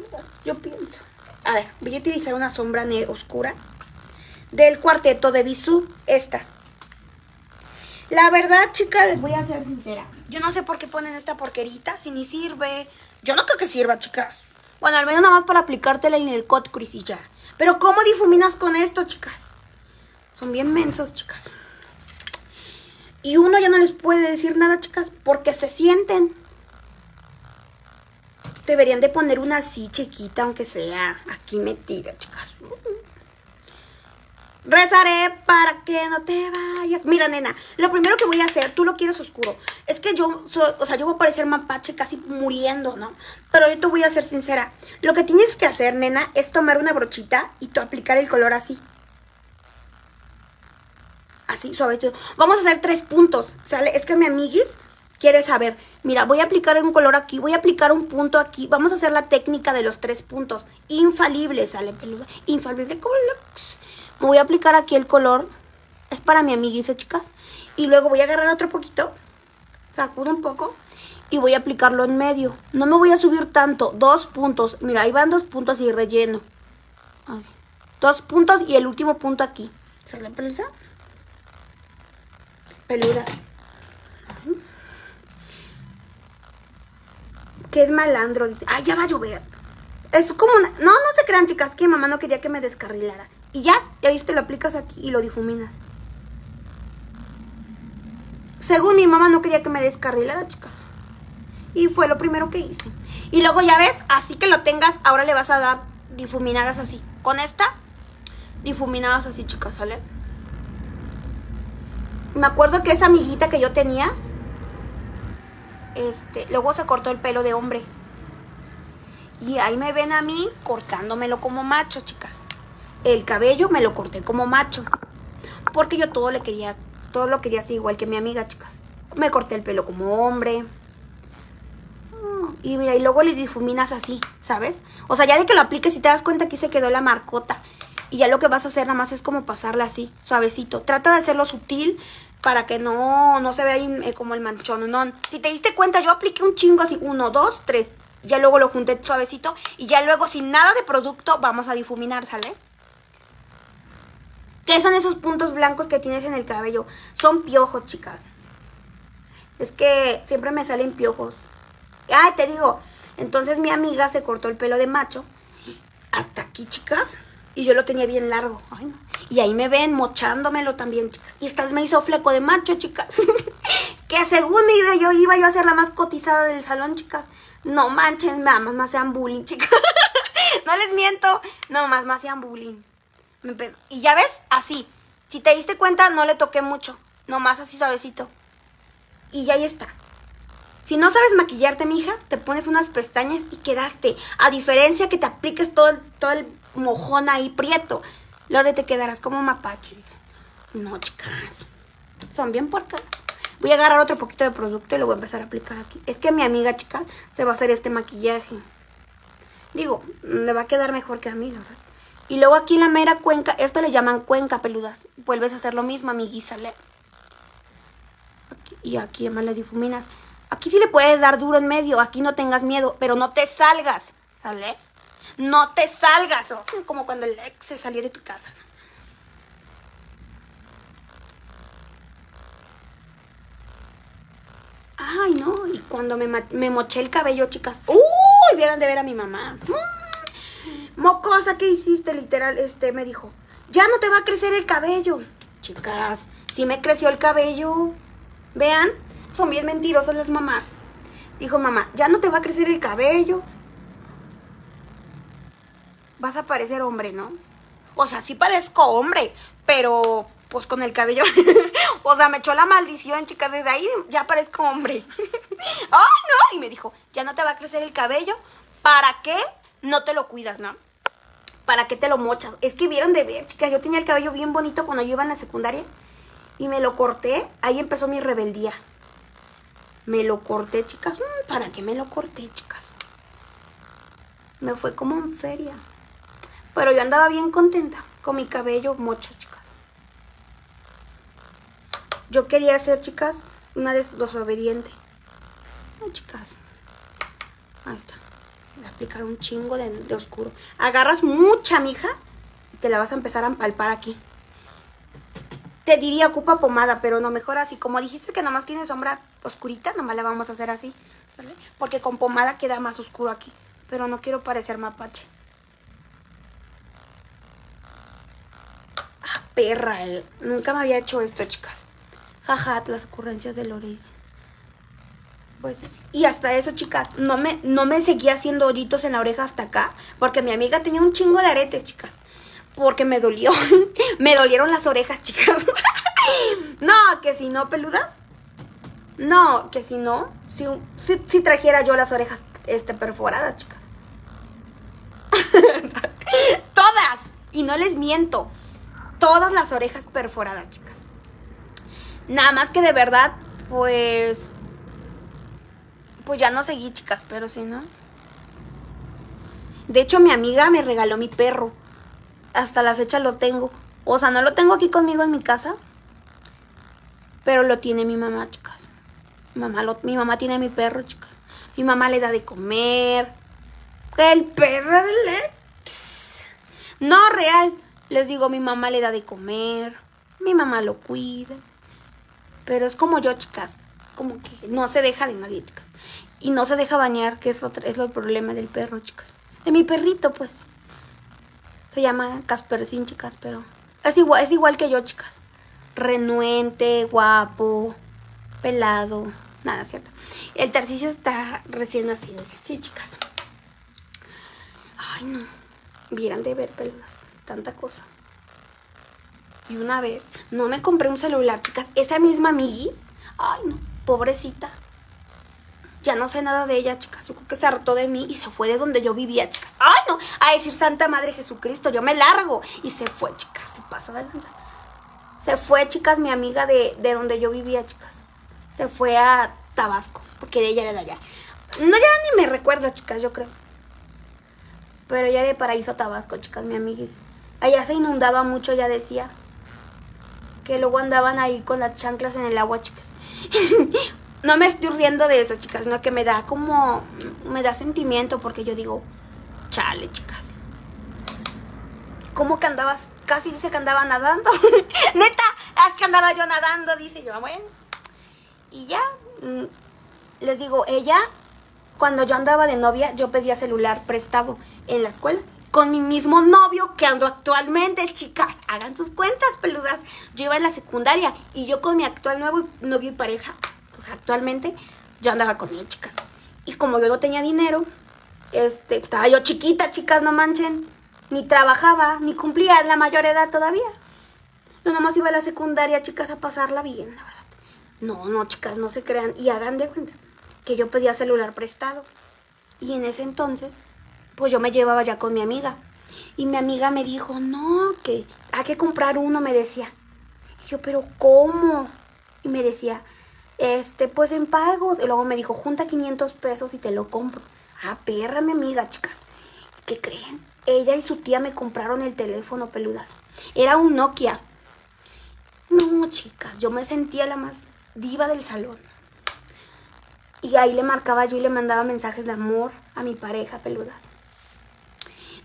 yo pienso. A ver, voy a utilizar una sombra oscura del cuarteto de Bisú, esta. La verdad, chicas, les voy a ser sincera. Yo no sé por qué ponen esta porquerita, si ni sirve. Yo no creo que sirva, chicas. Bueno, al menos nada más para aplicártela en el cut crease y ya. Pero ¿cómo difuminas con esto, chicas? Son bien mensos, chicas. Y uno ya no les puede decir nada, chicas, porque se sienten. Deberían de poner una así chiquita, aunque sea aquí metida, chicas. Rezaré para que no te vayas. Mira, nena, lo primero que voy a hacer, tú lo quieres oscuro. Es que yo, o sea, yo voy a parecer mapache casi muriendo, ¿no? Pero yo te voy a ser sincera. Lo que tienes que hacer, nena, es tomar una brochita y tú aplicar el color así. Así, suavecito. Vamos a hacer tres puntos, ¿sale? Es que mi amiguis quiere saber. Mira, voy a aplicar un color aquí, voy a aplicar un punto aquí. Vamos a hacer la técnica de los tres puntos. Infalible, ¿sale, peluda? Infalible, como me voy a aplicar aquí el color. Es para mi amiguisa, chicas. Y luego voy a agarrar otro poquito. Sacudo un poco. Y voy a aplicarlo en medio. No me voy a subir tanto. Dos puntos. Mira, ahí van dos puntos y relleno. Dos puntos y el último punto aquí. ¿Sale peluda? Peluda. Que es malandro. Dice, ay, ya va a llover. Es como una... No, no se crean, chicas, que mamá no quería que me descarrilara. Y ya, ya viste, lo aplicas aquí y lo difuminas. Según mi mamá no quería que me descarrilara, chicas. Y fue lo primero que hice. Y luego ya ves, así que lo tengas, ahora le vas a dar difuminadas así. Con esta, difuminadas así, chicas, ¿sale? Me acuerdo que esa amiguita que yo tenía, este, luego se cortó el pelo de hombre. Y ahí me ven a mí cortándomelo como macho, chicas el cabello me lo corté como macho. Porque yo todo le quería, todo lo quería así igual que mi amiga, chicas. Me corté el pelo como hombre. Y mira, y luego le difuminas así, ¿sabes? O sea, ya de que lo apliques y te das cuenta aquí se quedó la marcota. Y ya lo que vas a hacer nada más es como pasarla así, suavecito. Trata de hacerlo sutil para que no, no se vea ahí eh, como el manchón. No. Si te diste cuenta, yo apliqué un chingo así, uno, dos, tres. Ya luego lo junté suavecito y ya luego sin nada de producto vamos a difuminar, ¿sale? ¿Qué son esos puntos blancos que tienes en el cabello? Son piojos, chicas. Es que siempre me salen piojos. Ay, te digo. Entonces mi amiga se cortó el pelo de macho. Hasta aquí, chicas. Y yo lo tenía bien largo. Ay, no. Y ahí me ven mochándomelo también, chicas. Y esta vez me hizo fleco de macho, chicas. que según yo iba yo a ser la más cotizada del salón, chicas. No manches, mamás, más sean bullying, chicas. no les miento. No, más, más sean bullying. Me empezó- Y ya ves, así. Si te diste cuenta, no le toqué mucho. Nomás así suavecito. Y ya ahí está. Si no sabes maquillarte, mija, te pones unas pestañas y quedaste. A diferencia que te apliques todo todo el mojón ahí prieto. Lore, te quedarás como mapache. No, chicas. Son bien porcas. Voy a agarrar otro poquito de producto y lo voy a empezar a aplicar aquí. Es que mi amiga, chicas, se va a hacer este maquillaje. Digo, le va a quedar mejor que a mí, verdad. Y luego aquí la mera cuenca, esto le llaman cuenca peludas. Vuelves a hacer lo mismo, amiguisa. Aquí- y aquí además le difuminas. Aquí sí le puedes dar duro en medio, aquí no tengas miedo, pero no te salgas, ¿sale? No te salgas, como cuando el ex se salió de tu casa. Ay, no, y cuando me, moché el cabello, chicas, ¡uy! Vieron de ver a mi mamá. Mm, Mocosa, ¿qué hiciste? Literal, este, me dijo, ya no te va a crecer el cabello. Chicas, sí me creció el cabello. Vean, son bien mentirosas las mamás. Dijo mamá, ya no te va a crecer el cabello. Vas a parecer hombre, ¿no? O sea, sí parezco hombre, pero pues con el cabello. o sea, me echó la maldición, chicas. Desde ahí ya parezco hombre. ¡Ay, no! Y me dijo, ya no te va a crecer el cabello. ¿Para qué no te lo cuidas, no? ¿Para qué te lo mochas? Es que vieron de ver, chicas. Yo tenía el cabello bien bonito cuando yo iba en la secundaria. Y me lo corté. Ahí empezó mi rebeldía. Me lo corté, chicas. Mm, ¿Para qué me lo corté, chicas? Me fue como en feria. Pero yo andaba bien contenta con mi cabello mocho, chicas. Yo quería ser, chicas, una de los obedientes. Ay, chicas. Ahí está. Le aplicar un chingo de, de oscuro. Agarras mucha, mija, y te la vas a empezar a empalpar aquí. Te diría ocupa pomada, pero no, mejor así. Como dijiste que nomás tiene sombra oscurita, nomás la vamos a hacer así. ¿sale? Porque con pomada queda más oscuro aquí. Pero no quiero parecer mapache. Ah, perra, eh. Nunca me había hecho esto, chicas. Jaja, las ocurrencias de Loris. Pues, y hasta eso, chicas, no me, no me seguía haciendo hoyitos en la oreja hasta acá. Porque mi amiga tenía un chingo de aretes, chicas. Porque me dolió. me dolieron las orejas, chicas. no, que si no, peludas. No, que si no, si, si, si trajera yo las orejas este, perforadas, chicas. Todas. Y no les miento. Todas las orejas perforadas, chicas. Nada más que de verdad, pues... Pues ya no seguí, chicas, pero si no. De hecho, mi amiga me regaló mi perro. Hasta la fecha lo tengo. O sea, no lo tengo aquí conmigo en mi casa. Pero lo tiene mi mamá, chicas. Mi mamá, lo- mi mamá tiene mi perro, chicas. Mi mamá le da de comer. El perro de le... Pss. No, real. Les digo, mi mamá le da de comer. Mi mamá lo cuida. Pero es como yo, chicas. Como que no se deja de nadie, chicas. Y no se deja bañar, que es, otro, es el problema del perro, chicas. De mi perrito, pues. Se llama Caspercín, chicas, pero es igual, es igual que yo, chicas. Renuente, guapo, pelado. Nada, ¿cierto? El Tarcisio está recién nacido. Sí, chicas. Ay, no. Vieran de ver peludas. Tanta cosa. Y una vez, no me compré un celular, chicas. Esa misma amiguis. Ay, no. Pobrecita. Ya no sé nada de ella, chicas. Yo creo que se hartó de mí y se fue de donde yo vivía, chicas. ¡Ay, no! A decir Santa Madre Jesucristo, yo me largo. Y se fue, chicas. Se pasa de lanza. Se fue, chicas, mi amiga de, de donde yo vivía, chicas. se fue a Tabasco, porque ella era de allá. No, ya ni me recuerda, chicas, yo creo. Pero ya de Paraíso Tabasco, chicas, mi amiguis. Allá se inundaba mucho, ya decía. Que luego andaban ahí con las chanclas en el agua, chicas. no me estoy riendo de eso, chicas, no que me da como. Me da sentimiento porque yo digo, chale, chicas. ¿Cómo que andabas? Casi dice que andaba nadando. Neta, es que andaba yo nadando, dice yo, bueno. Y ya, mm, les digo, ella, cuando yo andaba de novia, yo pedía celular prestado en la escuela con mi mismo novio que ando actualmente, chicas. Hagan sus cuentas, peludas. Yo iba en la secundaria y yo con mi actual nuevo novio y pareja, pues actualmente yo andaba con él, chicas. Y como yo no tenía dinero, este, estaba yo chiquita, chicas, no manchen. Ni trabajaba, ni cumplía la mayor edad todavía. Yo nomás iba a la secundaria, chicas, a pasarla bien, la verdad. No, no, chicas, no se crean. Y hagan de cuenta que yo pedía celular prestado. Y en ese entonces pues yo me llevaba ya con mi amiga. Y mi amiga me dijo, no, que hay que comprar uno, me decía. Y yo, pero ¿cómo? Y me decía, este, pues en pagos. Y luego me dijo, junta 500 pesos y te lo compro. Ah, perra, mi amiga, chicas. ¿Qué creen? Ella y su tía me compraron el teléfono peludas. Era un Nokia. No, chicas, yo me sentía la más diva del salón. Y ahí le marcaba yo y le mandaba mensajes de amor a mi pareja peludas.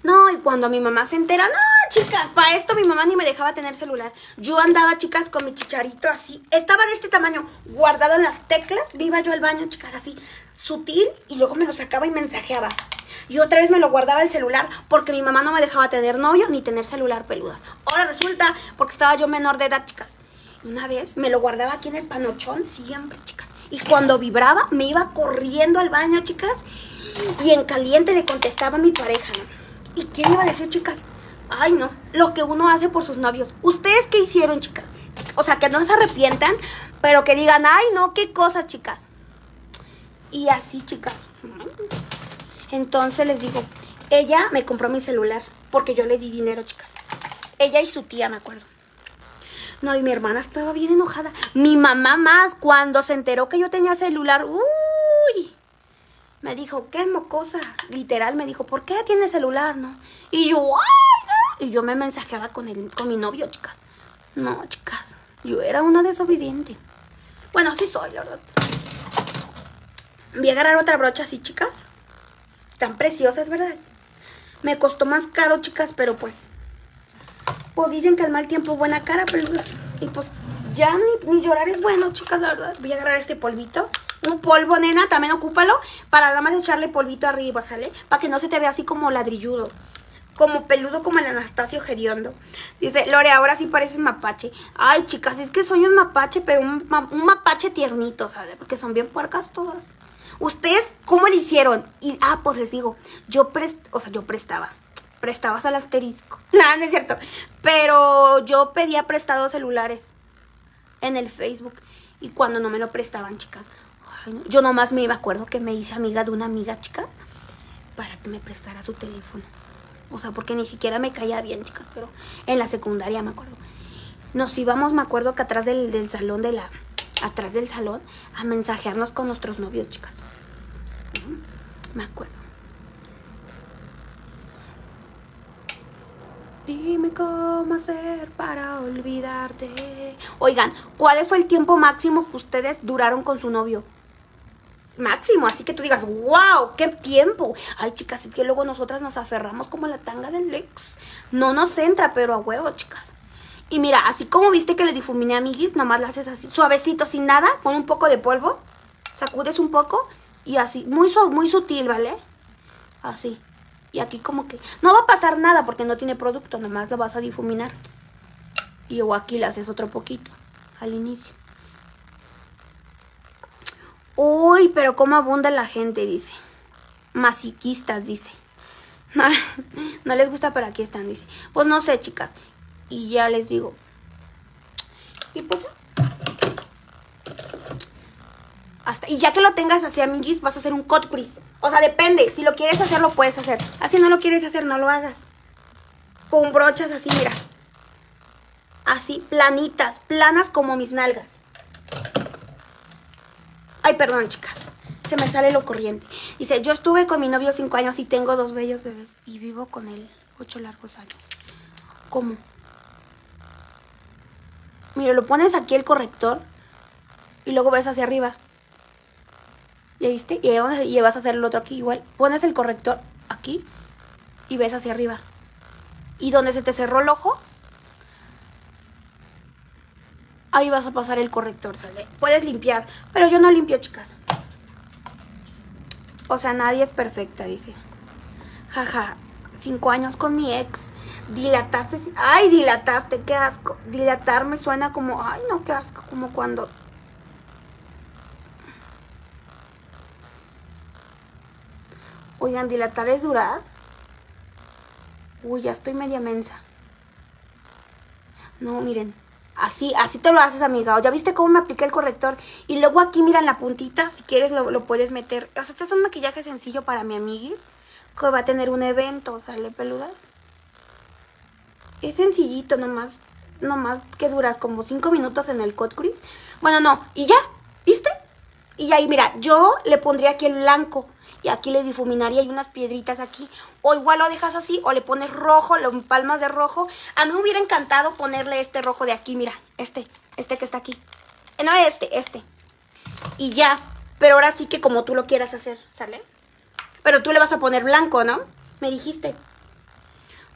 No, y cuando mi mamá se entera, no, chicas, para esto mi mamá ni me dejaba tener celular. Yo andaba, chicas, con mi chicharito así. Estaba de este tamaño, guardado en las teclas. Viva yo al baño, chicas, así, sutil. Y luego me lo sacaba y mensajeaba. Y otra vez me lo guardaba el celular porque mi mamá no me dejaba tener novio ni tener celular peludas. Ahora resulta, porque estaba yo menor de edad, chicas. Una vez me lo guardaba aquí en el panochón, siempre, chicas. Y cuando vibraba, me iba corriendo al baño, chicas. Y en caliente le contestaba a mi pareja, ¿no? ¿Y qué iba a decir, chicas? Ay, no, lo que uno hace por sus novios. ¿Ustedes qué hicieron, chicas? O sea, que no se arrepientan, pero que digan, ay, no, qué cosa, chicas. Y así, chicas. Entonces les digo, ella me compró mi celular porque yo le di dinero, chicas. Ella y su tía, me acuerdo. No, y mi hermana estaba bien enojada. Mi mamá más, cuando se enteró que yo tenía celular, uy, me dijo, qué mocosa. Literal me dijo, ¿por qué tiene celular, no? Y yo, ¡ay! Y yo me mensajeaba con, el, con mi novio, chicas. No, chicas. Yo era una desobediente. Bueno, sí soy, la verdad. Voy a agarrar otra brocha así, chicas. Tan preciosas, ¿verdad? Me costó más caro, chicas, pero pues... Pues dicen que al mal tiempo buena cara, pero... Y pues ya ni, ni llorar es bueno, chicas, la verdad. Voy a agarrar este polvito un polvo, nena, también ocúpalo para nada más echarle polvito arriba, ¿sale? Para que no se te vea así como ladrilludo. Como peludo como el Anastasio Gediondo. Dice, Lore, ahora sí pareces mapache. Ay, chicas, es que soy un mapache, pero un, mapache tiernito, ¿sabes? Porque son bien puercas todas. ¿Ustedes cómo le hicieron? Y, ah, pues les digo, yo prest, o sea, yo prestaba. Prestabas al asterisco. Nada, no es cierto. Pero yo pedía prestados celulares en el Facebook. Y cuando no me lo prestaban, chicas, yo nomás me acuerdo que me hice amiga de una amiga chica para que me prestara su teléfono. O sea, porque ni siquiera me caía bien, chicas, pero en la secundaria me acuerdo. Nos íbamos, me acuerdo que atrás del, del salón de la... Atrás del salón a mensajearnos con nuestros novios, chicas. Me acuerdo. Dime cómo hacer para olvidarte. Oigan, ¿cuál fue el tiempo máximo que ustedes duraron con su novio? Máximo, así que tú digas, wow, qué tiempo. Ay, chicas, es que luego nosotras nos aferramos como la tanga del ex. No nos entra, pero a huevo, chicas. Y mira, así como viste que le difuminé a Miguis, nomás la haces así, suavecito, sin nada, con un poco de polvo. Sacudes un poco y así, muy, muy sutil, ¿vale? Así. Y aquí como que no va a pasar nada porque no tiene producto, nomás lo vas a difuminar. Y o aquí le haces otro poquito al inicio. Uy, pero cómo abunda la gente, dice. Masiquistas, dice. No, no les gusta, pero aquí están, dice. Pues no sé, chicas. Y ya les digo. Y pues Hasta, y ya que lo tengas así, amiguis, vas a hacer un cut crease. O sea, depende. Si lo quieres hacer, lo puedes hacer. Así no lo quieres hacer, no lo hagas. Con brochas así, mira. Así, planitas, planas como mis nalgas. Ay, perdón, chicas. Se me sale lo corriente. Dice, yo estuve con mi novio cinco años y tengo dos bellos bebés. Y vivo con él ocho largos años. ¿Cómo? Mira, lo pones aquí el corrector y luego ves hacia arriba. ¿Ya viste? Y, y vas a hacer el otro aquí igual. Pones el corrector aquí y ves hacia arriba. Y donde se te cerró el ojo, ahí vas a pasar el corrector, ¿sale? Puedes limpiar, pero yo no limpio, chicas. O sea, nadie es perfecta, dice. Jaja, cinco años con mi ex. Dilataste, ay, dilataste, qué asco. Dilatar me suena como, ay, no, qué asco, como cuando... Oigan, dilatar es durar. Uy, ya estoy media mensa. No, miren. Así, así te lo haces, amiga. ¿Ya viste cómo me apliqué el corrector? Y luego aquí, mira, la puntita, si quieres lo, puedes meter. O sea, este es un maquillaje sencillo para mi amigui, que va a tener un evento, ¿sale, peludas? Es sencillito, nomás, nomás que duras como 5 minutos en el cut crease. Bueno, no, y ya, ¿viste? Y ahí, mira, yo le pondría aquí el blanco y aquí le difuminaría y unas piedritas aquí. O igual lo dejas así o le pones rojo, lo palmas de rojo. A mí me hubiera encantado ponerle este rojo de aquí, mira, este, este que está aquí. No este, este. Y ya, pero ahora sí que como tú lo quieras hacer, ¿sale? Pero tú le vas a poner blanco, ¿no? Me dijiste.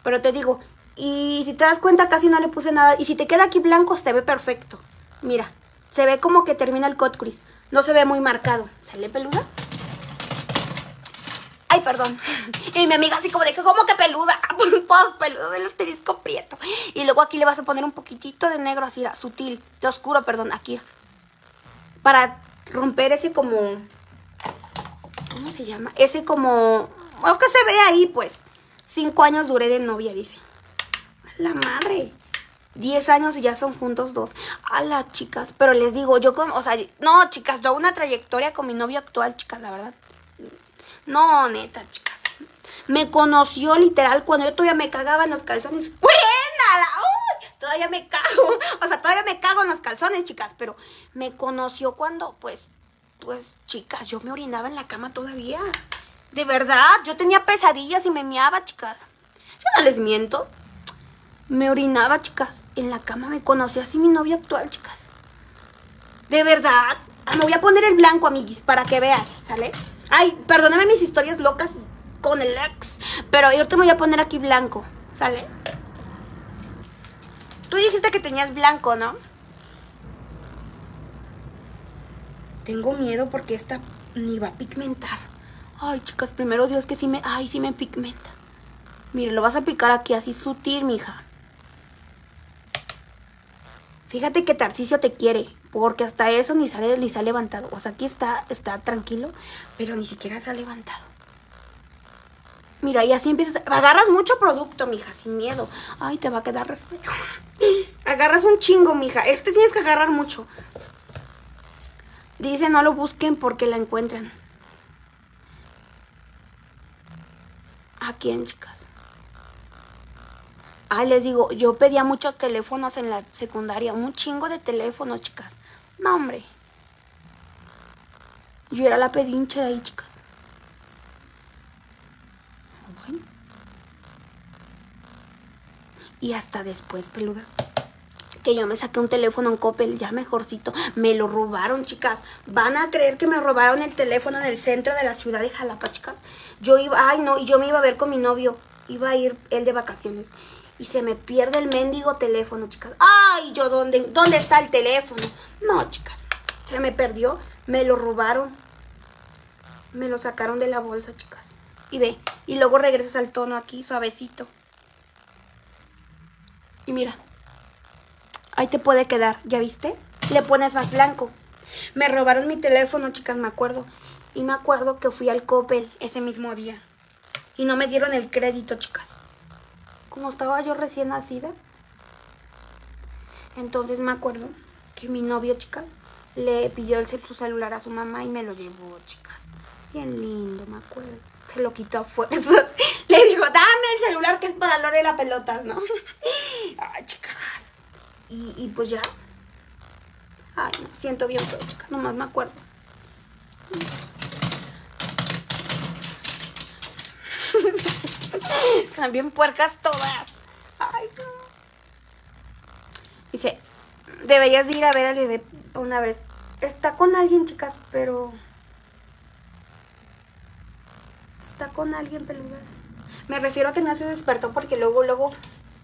Pero te digo, y si te das cuenta casi no le puse nada. Y si te queda aquí blanco, se ve perfecto. Mira, se ve como que termina el cut crease. No se ve muy marcado. ¿Sale peluda? Ay, perdón. Y mi amiga así como de que, ¿cómo que peluda? Pues, pues peludo del asterisco prieto. Y luego aquí le vas a poner un poquitito de negro así, sutil, de oscuro, perdón, aquí. Para romper ese como... ¿Cómo se llama? Ese como... O que se ve ahí, pues. Cinco años duré de novia, dice. A la madre. Diez años y ya son juntos dos. A las chicas. Pero les digo, yo como, o sea, no, chicas, yo una trayectoria con mi novio actual, chicas, la verdad. No, neta, chicas. Me conoció literal cuando yo todavía me cagaba en los calzones. ¡Buena! ¡Uy! Todavía me cago. O sea, todavía me cago en los calzones, chicas. Pero me conoció cuando, pues, pues, chicas, yo me orinaba en la cama todavía. De verdad, yo tenía pesadillas y me miaba, chicas. Yo no les miento. Me orinaba, chicas. En la cama me conoció así mi novio actual, chicas. De verdad. Me voy a poner el blanco, amiguis, para que veas, ¿sale? Ay, perdóname mis historias locas con el ex. Pero yo te voy a poner aquí blanco. ¿Sale? Tú dijiste que tenías blanco, ¿no? Tengo miedo porque esta ni va a pigmentar. Ay, chicas, primero Dios que sí me... Ay, sí me pigmenta. Mire, lo vas a aplicar aquí así sutil, mija. Fíjate que Tarcicio te quiere. Porque hasta eso ni sale, ni se ha levantado. O sea, aquí está, está tranquilo, pero ni siquiera se ha levantado. Mira, y así empiezas. Agarras mucho producto, mija, sin miedo. Ay, te va a quedar re. Agarras un chingo, mija. Este tienes que agarrar mucho. Dice, no lo busquen porque la encuentran. ¿A quién, chicas? Ah, les digo, yo pedía muchos teléfonos en la secundaria, un chingo de teléfonos, chicas. No, hombre. Yo era la pedincha de ahí, chicas. Bueno. Y hasta después, peluda. Que yo me saqué un teléfono en Coppel, ya mejorcito. Me lo robaron, chicas. ¿Van a creer que me robaron el teléfono en el centro de la ciudad de Jalapa, chicas? Yo iba, ay no, y yo me iba a ver con mi novio. Iba a ir él de vacaciones y se me pierde el mendigo teléfono, chicas. ¡Ay! ¿Yo dónde, dónde está el teléfono? No, chicas. Se me perdió. Me lo robaron. Me lo sacaron de la bolsa, chicas. Y ve. Y luego regresas al tono aquí, suavecito. Y mira. Ahí te puede quedar. ¿Ya viste? Le pones más blanco. Me robaron mi teléfono, chicas, me acuerdo. Y me acuerdo que fui al Coppel ese mismo día. Y no me dieron el crédito, chicas como estaba yo recién nacida. Entonces me acuerdo que mi novio, chicas, le pidió el su celular a su mamá y me lo llevó, chicas. Bien lindo, me acuerdo. Se lo quitó a fuerzas. Le dijo, dame el celular que es para Lore la pelotas, ¿no? Ay, chicas. Y, y pues ya. Ay, no, siento bien todo, chicas. Nomás me acuerdo. Están bien puercas todas. Ay, no. Dice, deberías de ir a ver al bebé una vez. Está con alguien, chicas, pero... Está con alguien, peludas. Me refiero a que no se despertó porque luego, luego,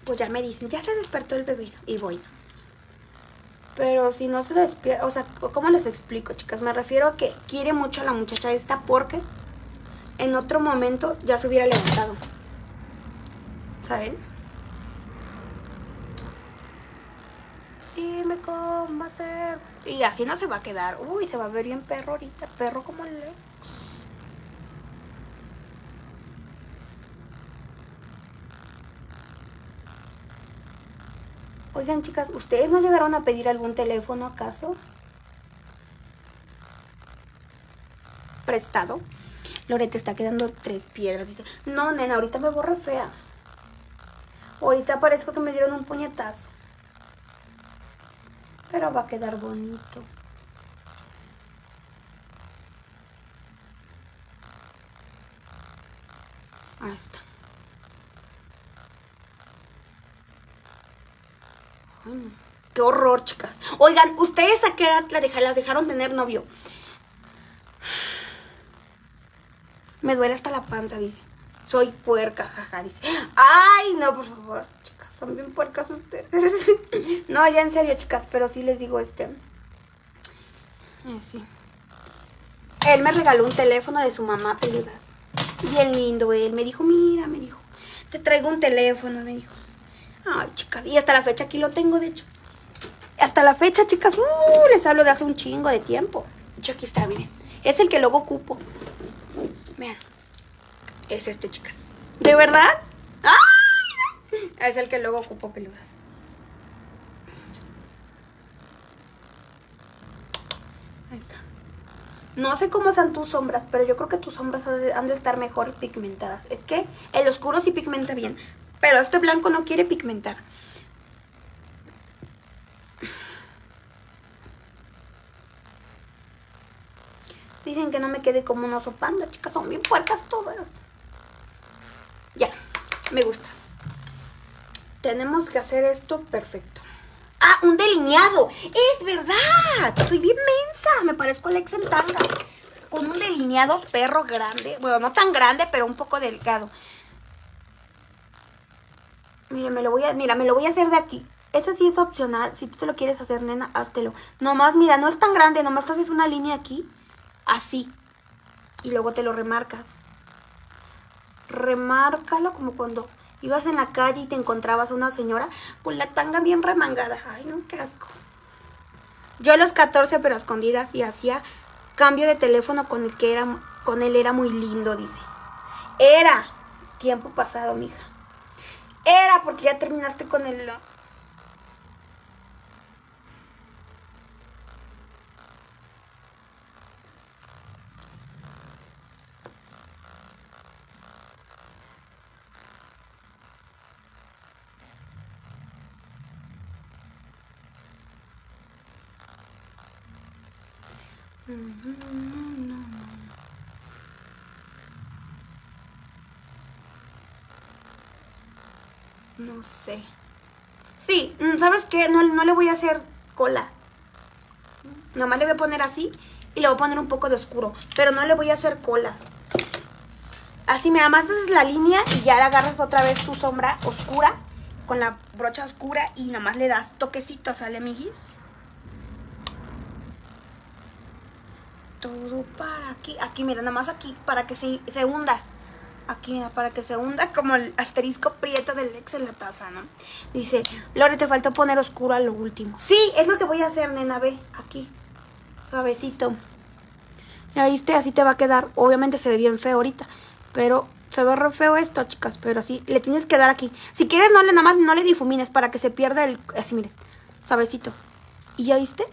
pues ya me dicen, ya se despertó el bebé. Y voy. Pero si no se despierta, o sea, ¿cómo les explico, chicas? Me refiero a que quiere mucho a la muchacha esta porque en otro momento ya se hubiera levantado. ¿Saben? Y me cómo va a ser. Y así no se va a quedar. Uy, se va a ver bien perro ahorita. Perro como el Oigan, chicas, ¿ustedes no llegaron a pedir algún teléfono acaso? ¿Prestado? Loreta está quedando tres piedras. Dice, no, nena, ahorita me borro fea. Ahorita parezco que me dieron un puñetazo. Pero va a quedar bonito. Ahí está. qué horror, chicas. Oigan, ¿ustedes a qué edad las dejaron tener novio? Me duele hasta la panza, dice. Soy puerca, jaja, dice. Ay, no, por favor. Chicas, son bien puercas ustedes. no, ya en serio, chicas, pero sí les digo este. Eh, sí. Él me regaló un teléfono de su mamá, peludas. Bien lindo él. Me dijo, mira, me dijo, te traigo un teléfono, me dijo. Ay, chicas, y hasta la fecha aquí lo tengo, de hecho. Hasta la fecha, chicas, uh, les hablo de hace un chingo de tiempo. De hecho, aquí está, miren. Es el que luego ocupo. Vean. Es este, chicas. ¿De verdad? ¡Ay! Es el que luego ocupo peludas. Ahí está. No sé cómo son tus sombras, pero yo creo que tus sombras han de estar mejor pigmentadas. Es que el oscuro sí pigmenta bien, pero este blanco no quiere pigmentar. Dicen que no me quede como un oso panda, chicas. Son bien puercas todas. Ya, me gusta. Tenemos que hacer esto perfecto. ¡Ah, un delineado! ¡Es verdad! Soy bien mensa. Me parezco a Lex en tanga. Con un delineado perro grande. Bueno, no tan grande, pero un poco delgado. Mira, me lo voy a, mira, me lo voy a hacer de aquí. Ese sí es opcional. Si tú te lo quieres hacer, nena, háztelo. Nomás, mira, no es tan grande. Nomás te haces una línea aquí. Así. Y luego te lo remarcas. Remárcalo como cuando ibas en la calle y te encontrabas a una señora con la tanga bien remangada. Ay, no, qué asco. Yo a los 14, pero a escondidas, y hacía cambio de teléfono con el que era, con él era muy lindo, dice. Era tiempo pasado, mija. Era porque ya terminaste con el... No sé. Sí, mm, ¿sabes qué? No, no le voy a hacer cola. Nomás le voy a poner así y le voy a poner un poco de oscuro. Pero no le voy a hacer cola. Así, me amasas la línea y ya le agarras otra vez tu sombra oscura con la brocha oscura y nomás le das toquecitos, ¿sale, amiguis? Todo para aquí. Aquí, mira, nada más aquí para que se, se hunda aquí para que se hunda como el asterisco prieto del ex en la taza, ¿no? Dice, Lore, te faltó poner oscuro a lo último. Sí, es lo que voy a hacer, nena, ve, aquí, suavecito. ¿Ya viste? Así te va a quedar. Obviamente se ve bien feo ahorita, pero se ve re feo esto, chicas, pero así, le tienes que dar aquí. Si quieres, no le, nada más, no le difumines para que se pierda el, así, miren, suavecito. ¿Y ya viste?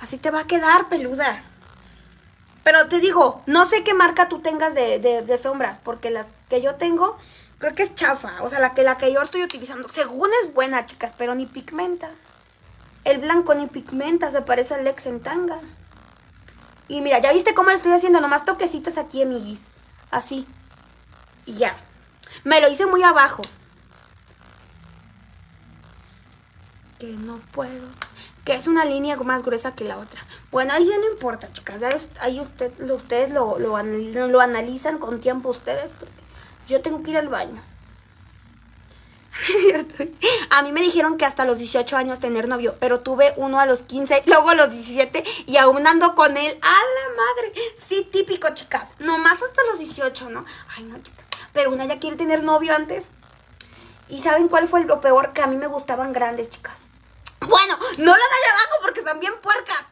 Así te va a quedar, peluda. Pero te digo, no sé qué marca tú tengas de, de, sombras, porque las que yo tengo, creo que es chafa. O sea, la que, la que yo estoy utilizando, según es buena, chicas, pero ni pigmenta. El blanco ni pigmenta, se parece al Lex en tanga. Y mira, ¿ya viste cómo le estoy haciendo? Nomás toquecitos aquí, amiguis. Así. Y ya. Me lo hice muy abajo. Que no puedo. Que es una línea más gruesa que la otra. Bueno, ahí ya no importa, chicas. Ya ahí usted, ustedes lo, lo, lo analizan con tiempo ustedes. Porque yo tengo que ir al baño. a mí me dijeron que hasta los 18 años tener novio, pero tuve uno a los 15, luego a los 17 y aún ando con él. ¡A la madre! Sí, típico, chicas. Nomás hasta los 18, ¿no? Ay, no, chicas. Pero una ya quiere tener novio antes. ¿Y saben cuál fue lo peor? Que a mí me gustaban grandes, chicas. Bueno, no lo de abajo porque son bien puercas.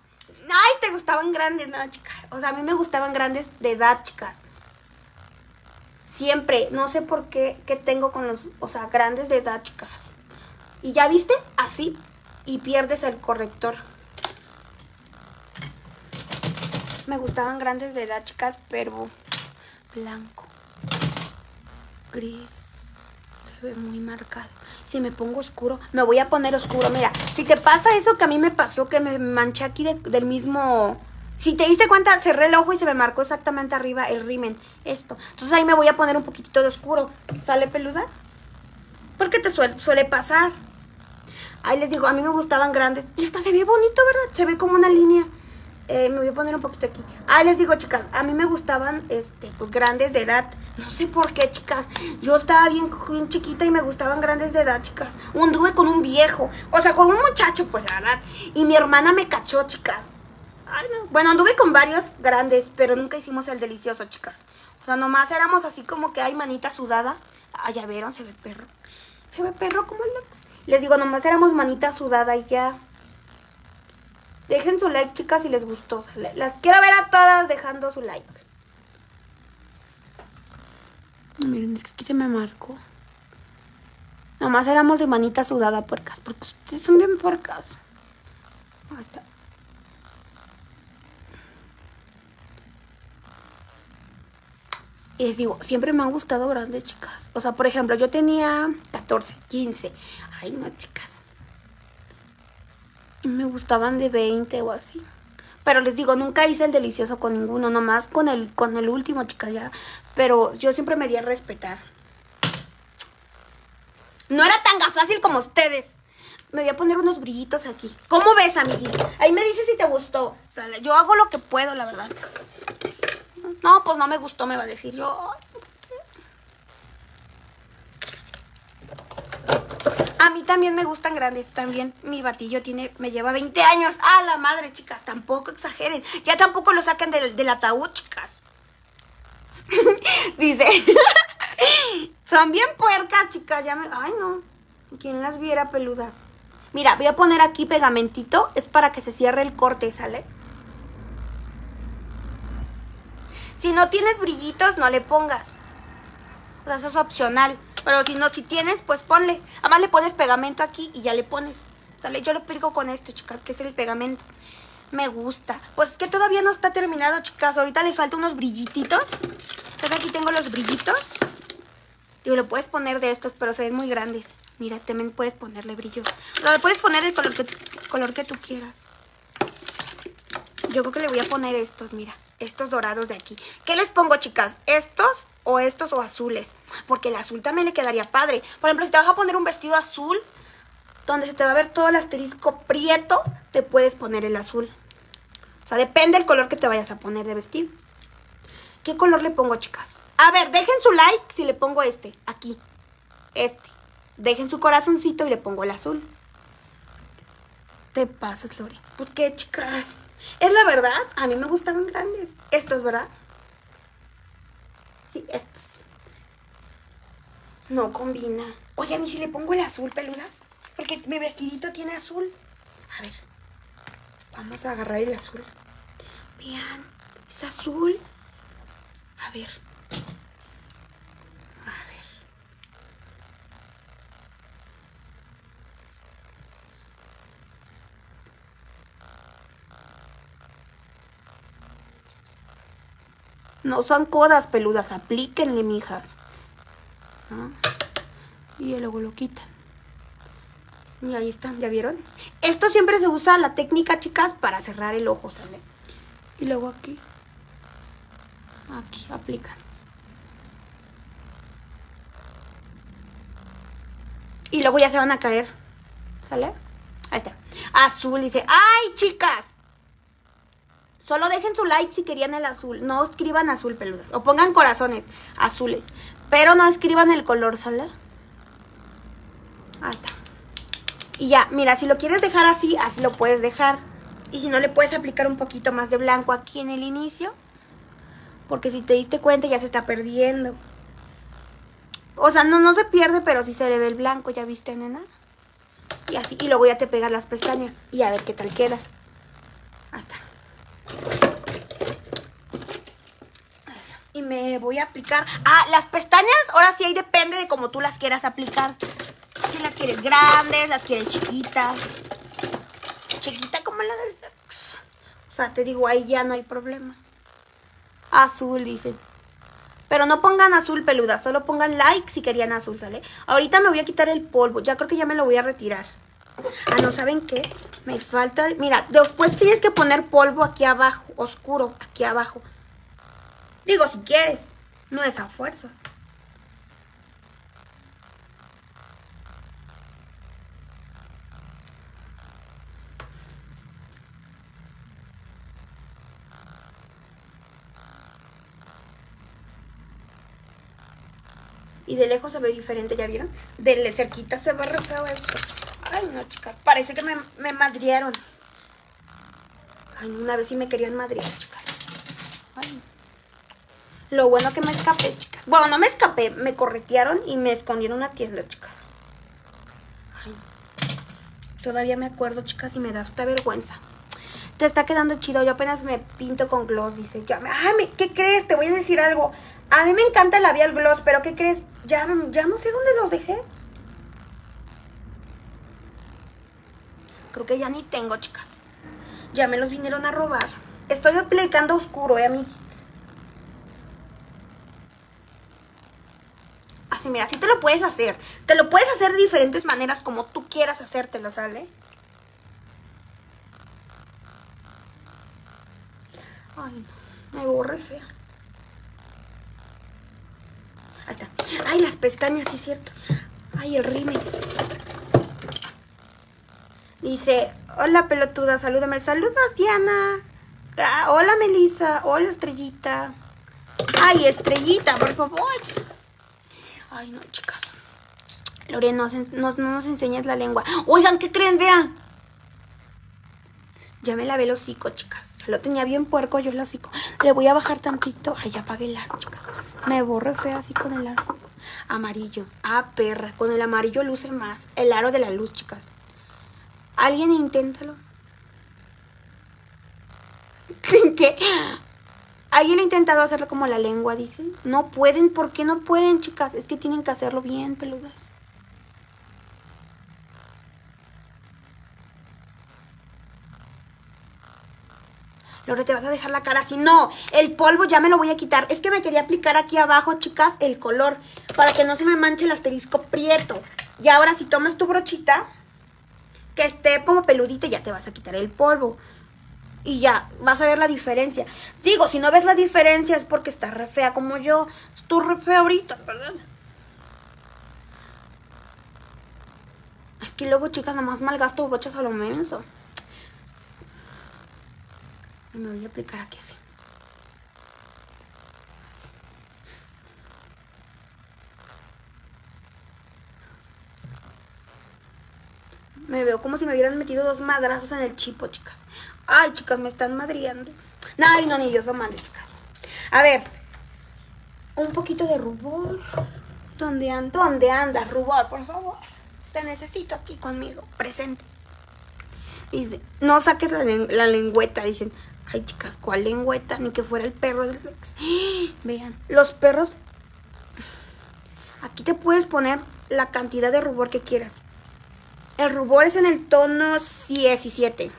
Ay, te gustaban grandes, no, chicas. O sea, a mí me gustaban grandes de edad, chicas. Siempre, no sé por qué, que tengo con los, o sea, grandes de edad, chicas. Y ya viste, así, y pierdes el corrector. Me gustaban grandes de edad, chicas, pero blanco, gris, se ve muy marcado. Si me pongo oscuro, me voy a poner oscuro. Mira, si te pasa eso que a mí me pasó, que me manché aquí del mismo si te diste cuenta, cerré el ojo y se me marcó exactamente arriba el rimen. Esto. Entonces ahí me voy a poner un poquitito de oscuro. ¿Sale peluda? Porque te suele, pasar. Ahí les digo, a mí me gustaban grandes. Y esta se ve bonito, ¿verdad? Se ve como una línea. Eh, me voy a poner un poquito aquí. Ahí les digo, chicas, a mí me gustaban, este, pues grandes de edad. No sé por qué, chicas. Yo estaba bien, bien chiquita y me gustaban grandes de edad, chicas. Anduve con un viejo. O sea, con un muchacho, pues, la verdad. Y mi hermana me cachó, chicas. Ay, no. Bueno, anduve con varios grandes, pero nunca hicimos el delicioso, chicas. O sea, nomás éramos así como que hay manita sudada. Ah, ya vieron, se ve perro. Se ve perro como el Les digo, nomás éramos manita sudada y ya. Dejen su like, chicas, si les gustó. Las quiero ver a todas dejando su like. Miren, es que aquí se me marcó. Nomás éramos de manita sudada, puercas. Porque ustedes son bien puercas. Ahí está. Y les digo, siempre me han gustado grandes chicas. O sea, por ejemplo, yo tenía 14, 15. Ay, no, chicas. Me gustaban de 20 o así. Pero les digo, nunca hice el delicioso con ninguno, nomás con el, con el último, chicas, ya. Pero yo siempre me di a respetar. No era tan fácil como ustedes. Me voy a poner unos brillitos aquí. ¿Cómo ves, amiguita? Ahí me dices si te gustó. Yo hago lo que puedo, la verdad. No, pues no me gustó, me va a decir yo. A mí también me gustan grandes, también mi batillo tiene, me lleva 20 años. ¡Ah, la madre, chicas! Tampoco exageren. Ya tampoco lo sacan del, del ataúd, chicas. Dice, son bien puercas, chicas. Ya me, ay, no. ¿Quién las viera peludas? Mira, voy a poner aquí pegamentito. Es para que se cierre el corte, ¿sale? Si no tienes brillitos, no le pongas. O sea, eso es opcional. Pero si no, si tienes, pues ponle. Además le pones pegamento aquí y ya le pones. ¿Sale? Yo lo pego con esto, chicas, que es el pegamento. Me gusta. Pues es que todavía no está terminado, chicas. Ahorita les falta unos brillititos. Entonces aquí tengo los brillitos. Digo, le puedes poner de estos, pero se ven muy grandes. Mira, también puedes ponerle brillos. O le puedes poner el color color que tú quieras. Yo creo que le voy a poner estos, mira estos dorados de aquí. ¿Qué les pongo, chicas? ¿Estos o estos o azules? Porque el azul también le quedaría padre. Por ejemplo, si te vas a poner un vestido azul, donde se te va a ver todo el asterisco prieto, te puedes poner el azul. O sea, depende del color que te vayas a poner de vestido. ¿Qué color le pongo, chicas? A ver, dejen su like si le pongo este, aquí. Este. Dejen su corazoncito y le pongo el azul. Te pasas, Lori. ¿Por qué, chicas? Es la verdad, a mí me gustaban grandes. Estos, ¿verdad? Sí, estos. No combina. Oigan, ¿y si le pongo el azul, peludas? Porque mi vestidito tiene azul. A ver. Vamos a agarrar el azul. Vean, es azul. A ver. No son codas peludas, aplíquenle, mijas. Y luego lo quitan. Y ahí están, ¿ya vieron? Esto siempre se usa la técnica, chicas, para cerrar el ojo, ¿sale? Y luego aquí. Aquí, aplican. Y luego ya se van a caer. ¿Sale? Ahí está. Azul dice, ¡ay, chicas! Solo dejen su like si querían el azul. No escriban azul, peludas. O pongan corazones azules. Pero no escriban el color, ¿sale? Ahí está. Y ya, mira, si lo quieres dejar así, así lo puedes dejar. Y si no, le puedes aplicar un poquito más de blanco aquí en el inicio. Porque si te diste cuenta ya se está perdiendo. O sea, no, no se pierde, pero sí se le ve el blanco, ¿ya viste, nena? Y así, y luego ya te pegas las pestañas. Y a ver qué tal queda. Hasta. Y me voy a aplicar... Ah, las pestañas, ahora sí ahí depende de cómo tú las quieras aplicar. Si las quieres grandes, las quieres chiquitas. Chiquita como la del... O sea, te digo, ahí ya no hay problema. Azul, dice. Pero no pongan azul peluda, solo pongan like si querían azul, ¿sale? Ahorita me voy a quitar el polvo, ya creo que ya me lo voy a retirar. Ah, no, ¿saben qué? Me falta... Mira, después tienes que poner polvo aquí abajo, oscuro, aquí abajo. Digo, si quieres, no es a fuerzas. Y de lejos se ve diferente, ¿ya vieron? De cerquita se ve re esto. No, chicas. Parece que me, me madrieron. Ay, una vez sí me querían madrear, chicas. Ay. Lo bueno que me escapé, chicas. Bueno, no me escapé. Me corretearon y me escondieron en una tienda, chicas. Ay. Todavía me acuerdo, chicas, y me da esta vergüenza. Te está quedando chido. Yo apenas me pinto con gloss, dice. Ay, ¿qué crees? Te voy a decir algo. A mí me encanta el labial gloss, pero ¿qué crees? Ya, ya no sé dónde los dejé. Que ya ni tengo, chicas. Ya me los vinieron a robar. Estoy aplicando oscuro, ¿eh, mí. Así, mira, así te lo puedes hacer. Te lo puedes hacer de diferentes maneras como tú quieras hacértelo, ¿sale? Ay. Me borré fea. Ahí está. Ay, las pestañas, sí cierto. Ay, el rime. Dice, hola pelotuda, salúdame. Saludos, Diana. Hola, Melissa. Hola, Estrellita. Ay, Estrellita, por favor. Ay, no, chicas. Lorena, no, nos enseñas la lengua. Oigan, ¿qué creen? Vean. Ya me lavé el hocico, chicas. Ya lo tenía bien puerco yo el hocico. Le voy a bajar tantito. Ay, apague el aro, chicas. Me borre fea así con el aro. Amarillo. Ah, perra. Con el amarillo luce más. El aro de la luz, chicas. Alguien inténtalo. ¿Qué? ¿Alguien ha intentado hacerlo como la lengua, dice? No pueden, ¿por qué no pueden, chicas? Es que tienen que hacerlo bien, peludas. Lore, te vas a dejar la cara así. No, el polvo ya me lo voy a quitar. Es que me quería aplicar aquí abajo, chicas, el color. Para que no se me manche el asterisco prieto. Y ahora si tomas tu brochita, que esté como peludito, ya te vas a quitar el polvo. Y ya, vas a ver la diferencia. Digo, si no ves la diferencia es porque estás re fea como yo. Estoy re fea ahorita, perdón. Es que luego, chicas, nomás malgasto brochas a lo menso. Y me voy a aplicar aquí así. Me veo como si me hubieran metido dos madrazos en el chipo, chicas. Ay, chicas, me están madriando. Ay, no, ni yo soy madre, chicas. A ver. Un poquito de rubor. ¿Dónde? ¿Dónde andas, rubor? Por favor. Te necesito aquí conmigo, presente. Dice, no saques la, la lengüeta. Dicen, ay, chicas, ¿cuál lengüeta? Ni que fuera el perro del ex. Vean, los perros... Aquí te puedes poner la cantidad de rubor que quieras. El rubor es en el tono 17.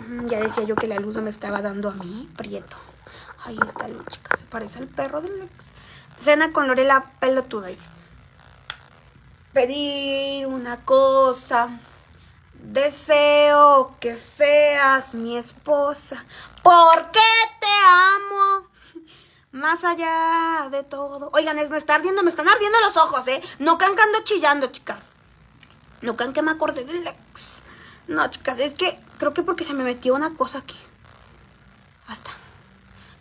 Mm, ya decía yo que la luz no me estaba dando a mí, prieto. Ahí está luz, chica. Se parece al perro del ex. Cena con Lorela pelotuda. Pedir una cosa. Deseo que seas mi esposa, porque te amo. Más allá de todo. Oigan, es, me está ardiendo, me están ardiendo los ojos, ¿eh? No crean que ando chillando, chicas. No crean que me acordé del ex. No, chicas, es que creo que porque se me metió una cosa aquí. Hasta.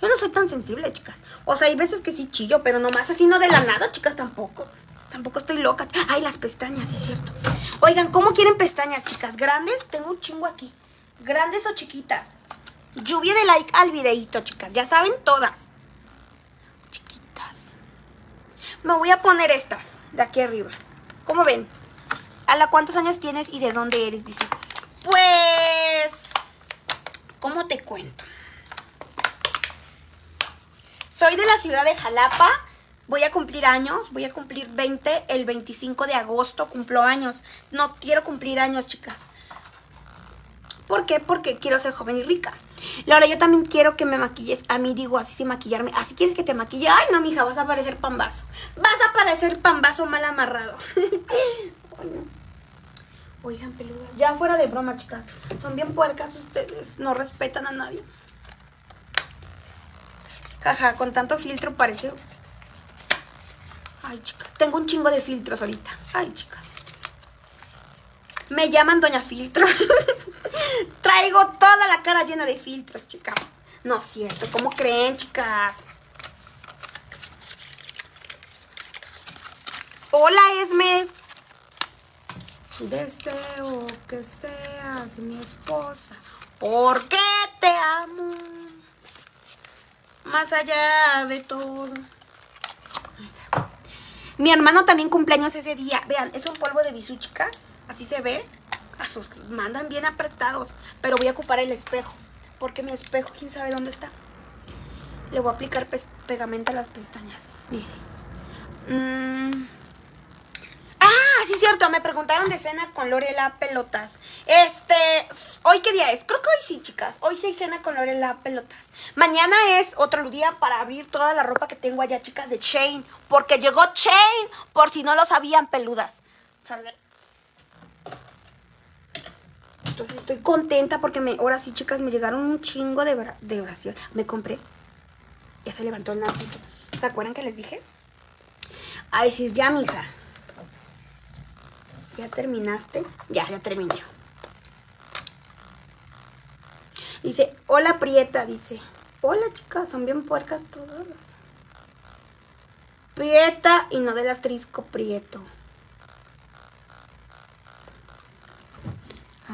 Yo no soy tan sensible, chicas. O sea, hay veces que sí chillo, pero nomás así no de la nada, chicas, tampoco. Tampoco estoy loca. Ay, las pestañas, es cierto. Oigan, ¿cómo quieren pestañas, chicas? ¿Grandes? Tengo un chingo aquí. ¿Grandes o chiquitas? Lluvia de like al videito, chicas. Ya saben todas. Chiquitas. Me voy a poner estas de aquí arriba. ¿Cómo ven? ¿A la cuántos años tienes y de dónde eres? Dice. Pues... ¿Cómo te cuento? Soy de la ciudad de Jalapa Voy a cumplir años, voy a cumplir 20 el 25 de agosto, cumplo años. No quiero cumplir años, chicas. ¿Por qué? Porque quiero ser joven y rica. Laura, yo también quiero que me maquilles. A mí digo así sin maquillarme. Así quieres que te maquille. Ay, no, mija, vas a parecer pambazo. Vas a parecer pambazo mal amarrado. Oigan, peludas. Ya fuera de broma, chicas. Son bien puercas ustedes. No respetan a nadie. Jaja, con tanto filtro parece Ay, chicas, tengo un chingo de filtros ahorita. Ay, chicas. Me llaman Doña Filtros. Traigo toda la cara llena de filtros, chicas. No es cierto, ¿cómo creen, chicas? Hola, Esme. Deseo que seas mi esposa. Porque te amo. Más allá de todo. Mi hermano también cumpleaños ese día. Vean, es un polvo de bisú, chicas. Así se ve. A sus mandan bien apretados. Pero voy a ocupar el espejo. Porque mi espejo, quién sabe dónde está. Le voy a aplicar pegamento a las pestañas. Dice. Mm. Ah, sí, cierto. Me preguntaron de cena con Lorela Pelotas. Este. ¿Hoy qué día es? Creo que hoy sí, chicas. Hoy sí hay cena con Lorela Pelotas. Mañana es otro día para abrir toda la ropa que tengo allá, chicas, de Chain. Porque llegó Chain, por si no lo sabían, peludas. Entonces estoy contenta porque me, ahora sí, chicas, me llegaron un chingo de, de oración. Me compré. Ya se levantó el narciso. ¿Se acuerdan que les dije? A decir, ya, mija. ¿Ya terminaste? Ya, ya terminé. Dice, hola Prieta, dice. Hola chicas, son bien puercas todas. Prieta y no del asterisco Prieto.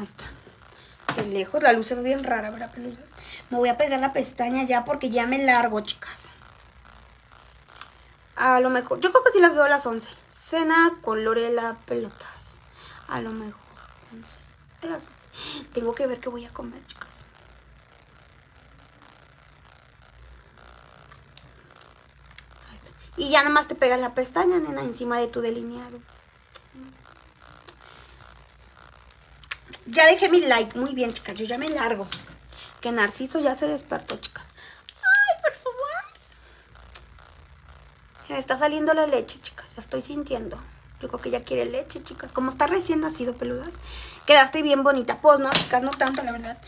Ahí está. De lejos la luz se ve bien rara, ¿verdad, peludas? Me voy a pegar la pestaña ya porque ya me largo, chicas. A lo mejor, yo creo que sí las veo a las 11. Cena con Lorela Pelotas. A lo mejor. A las 11. Tengo que ver qué voy a comer, chicas. Y ya nada más te pegas la pestaña, nena, encima de tu delineado. Ya dejé mi like. Muy bien, chicas. Yo ya me largo. Que Narciso ya se despertó, chicas. Ay, por favor. Me está saliendo la leche, chicas. Ya estoy sintiendo. Yo creo que ya quiere leche, chicas. Como está recién nacido, peludas. Quedaste bien bonita. Pues no, chicas, no tanto, la verdad.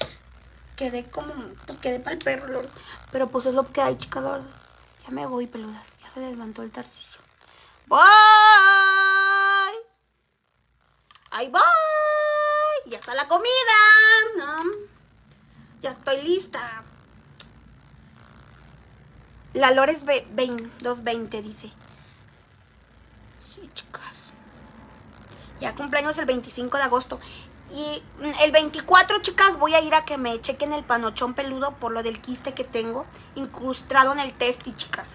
Quedé como... Pues quedé para el perro, Pero pues es lo que hay, chicas, Ya me voy, peludas se levantó el tarcisio. ¡Voy! ¡Ahí voy! ¡Ya está la comida! Ya estoy lista. La Lores 220 dice. Sí, chicas. Ya cumpleaños el 25 de agosto. Y el 24, chicas, voy a ir a que me chequen el panochón peludo por lo del quiste que tengo incrustado en el testi, chicas.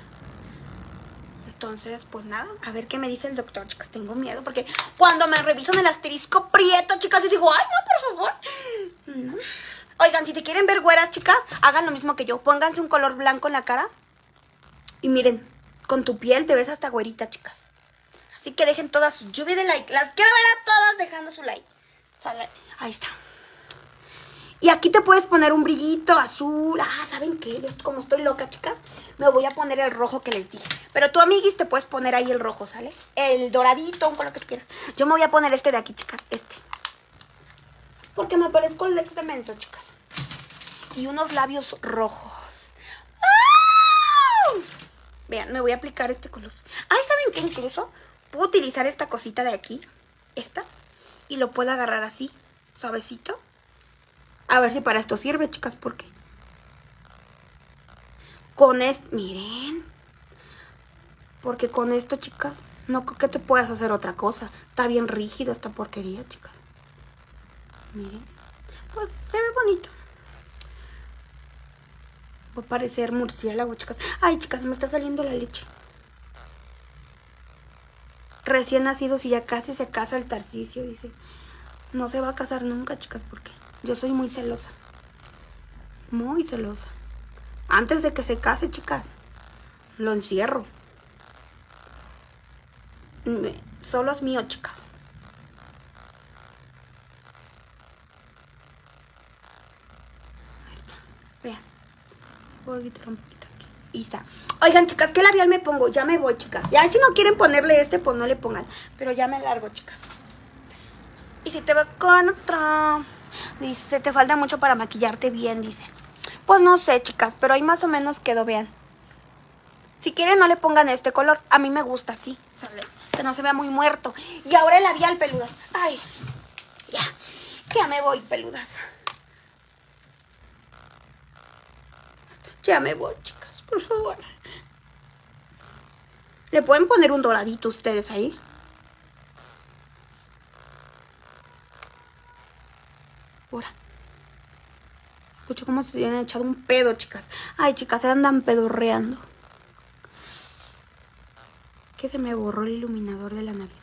Entonces, pues nada, a ver qué me dice el doctor, chicas. Tengo miedo porque cuando me revisan el asterisco prieto, chicas, yo digo, ay, no, por favor. Oigan, si te quieren ver güeras, chicas, hagan lo mismo que yo. Pónganse un color blanco en la cara. Y miren, con tu piel te ves hasta güerita, chicas. Así que dejen todas su lluvia de like. Las quiero ver a todas dejando su like. Ahí está. Y aquí te puedes poner un brillito azul. Ah, ¿saben qué? como estoy loca, chicas, me voy a poner el rojo que les dije. Pero tú, amiguis, te puedes poner ahí el rojo, ¿sale? El doradito, un color que quieras. Yo me voy a poner este de aquí, chicas, este. Porque me parezco el ex de menso, chicas. Y unos labios rojos. ¡Ah! Vean, me voy a aplicar este color. Ay, ¿saben qué? Incluso puedo utilizar esta cosita de aquí. Esta. Y lo puedo agarrar así. Suavecito. A ver si para esto sirve, chicas, porque... Con esto... Miren. Porque con esto, chicas, no creo que te puedas hacer otra cosa. Está bien rígida esta porquería, chicas. Miren. Pues se ve bonito. Va a parecer murciélago, chicas. Ay, chicas, me está saliendo la leche. Recién nacido, si ya casi se casa el Tarcicio, dice. No se va a casar nunca, chicas, porque yo soy muy celosa. Muy celosa. Antes de que se case, chicas, lo encierro. Solo es mío, chicas. Ahí está. Vean. Voy a quitar un poquito aquí. Y está. Oigan, chicas, ¿qué labial me pongo? Ya me voy, chicas. Ya si no quieren ponerle este, pues no le pongan. Pero ya me largo, chicas. Y si te veo con otra... Dice, te falta mucho para maquillarte bien, dice. Pues no sé, chicas, pero ahí más o menos quedó, vean. Si quieren, no le pongan este color. A mí me gusta así. Que no se vea muy muerto. Y ahora el labial, peludas. Ay, ya. Ya me voy, peludas. Ya me voy, chicas, por favor. ¿Le pueden poner un doradito ustedes ahí? Ahora. Cómo se han echado un pedo, chicas. Ay, chicas, se andan pedorreando. Que se me borró el iluminador de la nariz.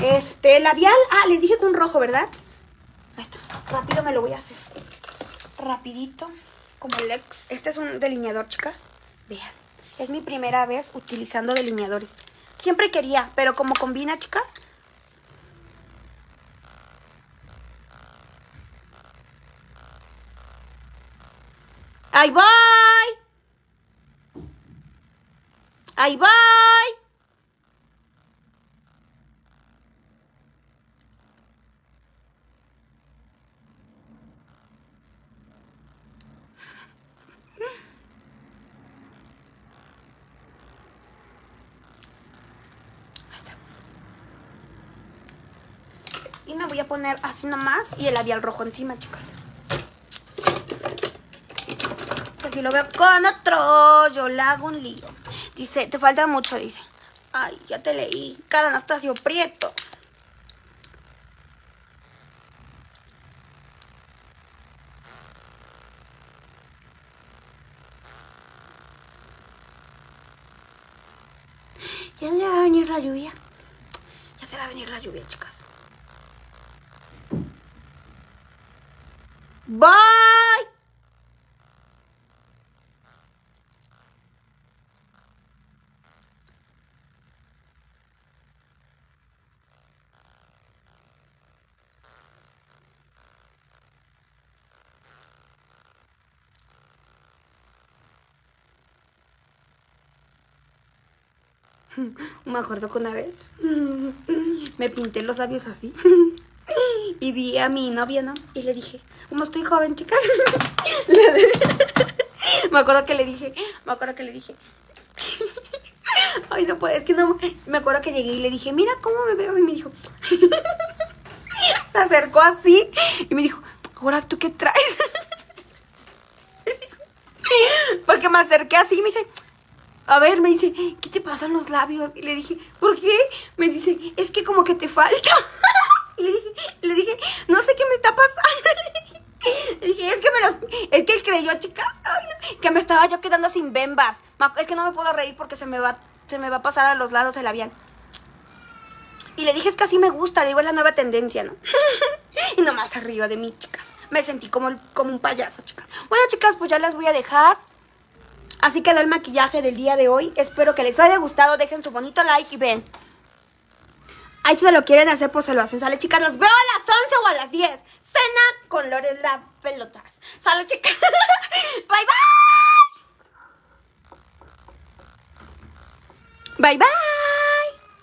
Este, labial. Ah, les dije con rojo, ¿verdad? Ahí está. Rápido me lo voy a hacer. Rapidito. Como el ex. Este es un delineador, chicas. Vean. Es mi primera vez utilizando delineadores. Siempre quería, pero como combina, chicas, ¡Ahí voy! ¡Ahí voy! Y me voy a poner así nomás y el labial rojo encima, chicas. Si lo veo con otro, yo le hago un lío. Dice, te falta mucho, dice. Ay, ya te leí. Cara Anastasio Prieto. Ya se va a venir la lluvia. Ya se va a venir la lluvia, chicas. Bye. Me acuerdo que una vez me pinté los labios así y vi a mi novia, ¿no? Y le dije, como estoy joven, chicas, me acuerdo que le dije, me acuerdo que le dije, ay, no puedo, es que no, me acuerdo que llegué y le dije, mira cómo me veo y me dijo, se acercó así y me dijo, ahora, ¿tú qué traes? Porque me acerqué así y me dice, a ver, me dice, ¿qué te pasan los labios? Y le dije, ¿por qué? Me dice, es que como que te falta. le dije, le dije, no sé qué me está pasando. Le dije, es que me los, es que él creyó, chicas, que me estaba yo quedando sin bembas. Es que no me puedo reír porque se me va, se me va a pasar a los lados el labial. Y le dije, es que así me gusta, le digo, es la nueva tendencia, ¿no? y nomás se rió de mí, chicas. Me sentí como, como un payaso, chicas. Bueno, chicas, pues ya las voy a dejar. Así quedó el maquillaje del día de hoy. Espero que les haya gustado. Dejen su bonito like y ven. Ahí se lo quieren hacer, pues se lo hacen. Sale, chicas. Los veo a las 11 o a las 10. Cena con Lorela Pelotas. Sale, chicas. bye, bye. Bye, bye.